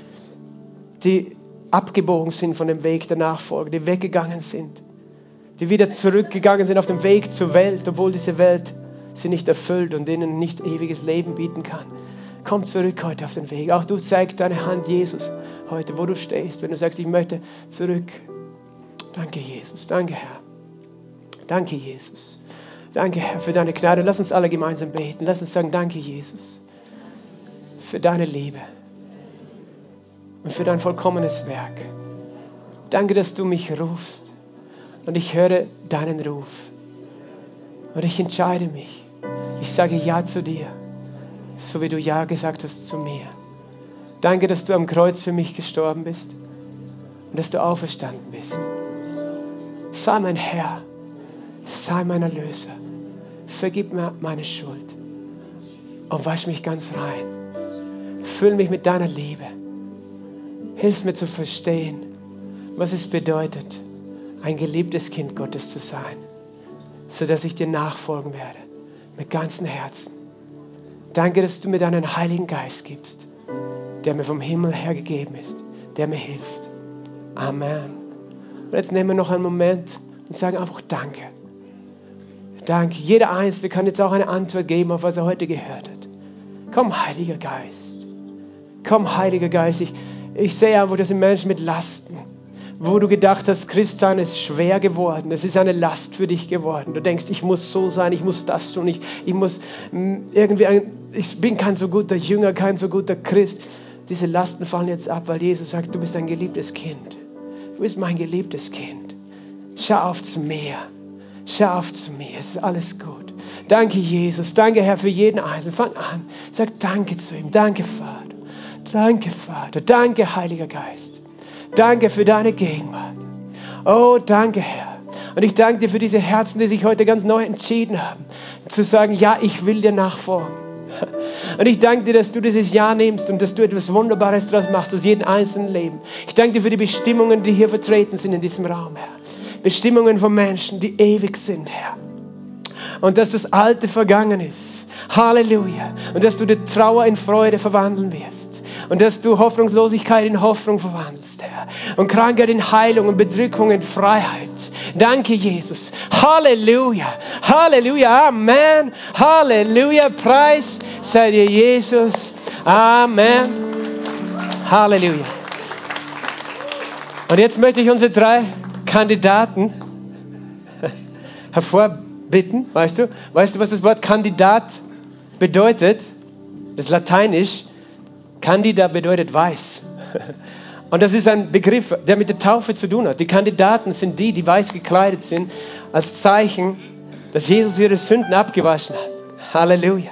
die abgebogen sind von dem Weg der Nachfolge, die weggegangen sind, die wieder zurückgegangen sind auf dem Weg zur Welt, obwohl diese Welt sie nicht erfüllt und ihnen nicht ewiges Leben bieten kann. Komm zurück heute auf den Weg. Auch du zeig deine Hand Jesus heute, wo du stehst, wenn du sagst, ich möchte zurück. Danke, Jesus. Danke, Herr. Danke, Jesus. Danke, Herr, für deine Gnade. Lass uns alle gemeinsam beten. Lass uns sagen, danke, Jesus, für deine Liebe und für dein vollkommenes Werk. Danke, dass du mich rufst und ich höre deinen Ruf. Und ich entscheide mich. Ich sage Ja zu dir so wie du Ja gesagt hast zu mir. Danke, dass du am Kreuz für mich gestorben bist und dass du auferstanden bist. Sei mein Herr, sei mein Erlöser. Vergib mir meine Schuld und wasch mich ganz rein. Füll mich mit deiner Liebe. Hilf mir zu verstehen, was es bedeutet, ein geliebtes Kind Gottes zu sein, sodass ich dir nachfolgen werde mit ganzem Herzen Danke, dass du mir deinen Heiligen Geist gibst, der mir vom Himmel her gegeben ist, der mir hilft. Amen. Und jetzt nehmen wir noch einen Moment und sagen einfach Danke. Danke. Jeder Einzelne kann jetzt auch eine Antwort geben, auf was er heute gehört hat. Komm, Heiliger Geist. Komm, Heiliger Geist. Ich, ich sehe einfach, das sind Menschen mit Lasten wo du gedacht hast, Christsein ist schwer geworden, es ist eine Last für dich geworden. Du denkst, ich muss so sein, ich muss das tun, ich, ich muss mm, irgendwie, ein, ich bin kein so guter Jünger, kein so guter Christ. Diese Lasten fallen jetzt ab, weil Jesus sagt, du bist ein geliebtes Kind. Du bist mein geliebtes Kind. Schau auf zu mir. Schau auf zu mir. Es ist alles gut. Danke, Jesus. Danke, Herr, für jeden Einzelnen. Fang an. Sag Danke zu ihm. Danke, Vater. Danke, Vater. Danke, Heiliger Geist. Danke für deine Gegenwart. Oh, danke, Herr. Und ich danke dir für diese Herzen, die sich heute ganz neu entschieden haben, zu sagen, ja, ich will dir nachfolgen. Und ich danke dir, dass du dieses Ja nimmst und dass du etwas Wunderbares daraus machst aus jedem einzelnen Leben. Ich danke dir für die Bestimmungen, die hier vertreten sind in diesem Raum, Herr. Bestimmungen von Menschen, die ewig sind, Herr. Und dass das Alte vergangen ist. Halleluja. Und dass du die Trauer in Freude verwandeln wirst und dass du Hoffnungslosigkeit in Hoffnung verwandelst, Herr. Und Krankheit in Heilung und Bedrückung in Freiheit. Danke, Jesus. Halleluja. Halleluja. Amen. Halleluja. Preis sei dir, Jesus. Amen. Halleluja. Und jetzt möchte ich unsere drei Kandidaten hervorbitten, weißt du? Weißt du, was das Wort Kandidat bedeutet? Das ist lateinisch. Candida bedeutet weiß. Und das ist ein Begriff, der mit der Taufe zu tun hat. Die Kandidaten sind die, die weiß gekleidet sind, als Zeichen, dass Jesus ihre Sünden abgewaschen hat. Halleluja.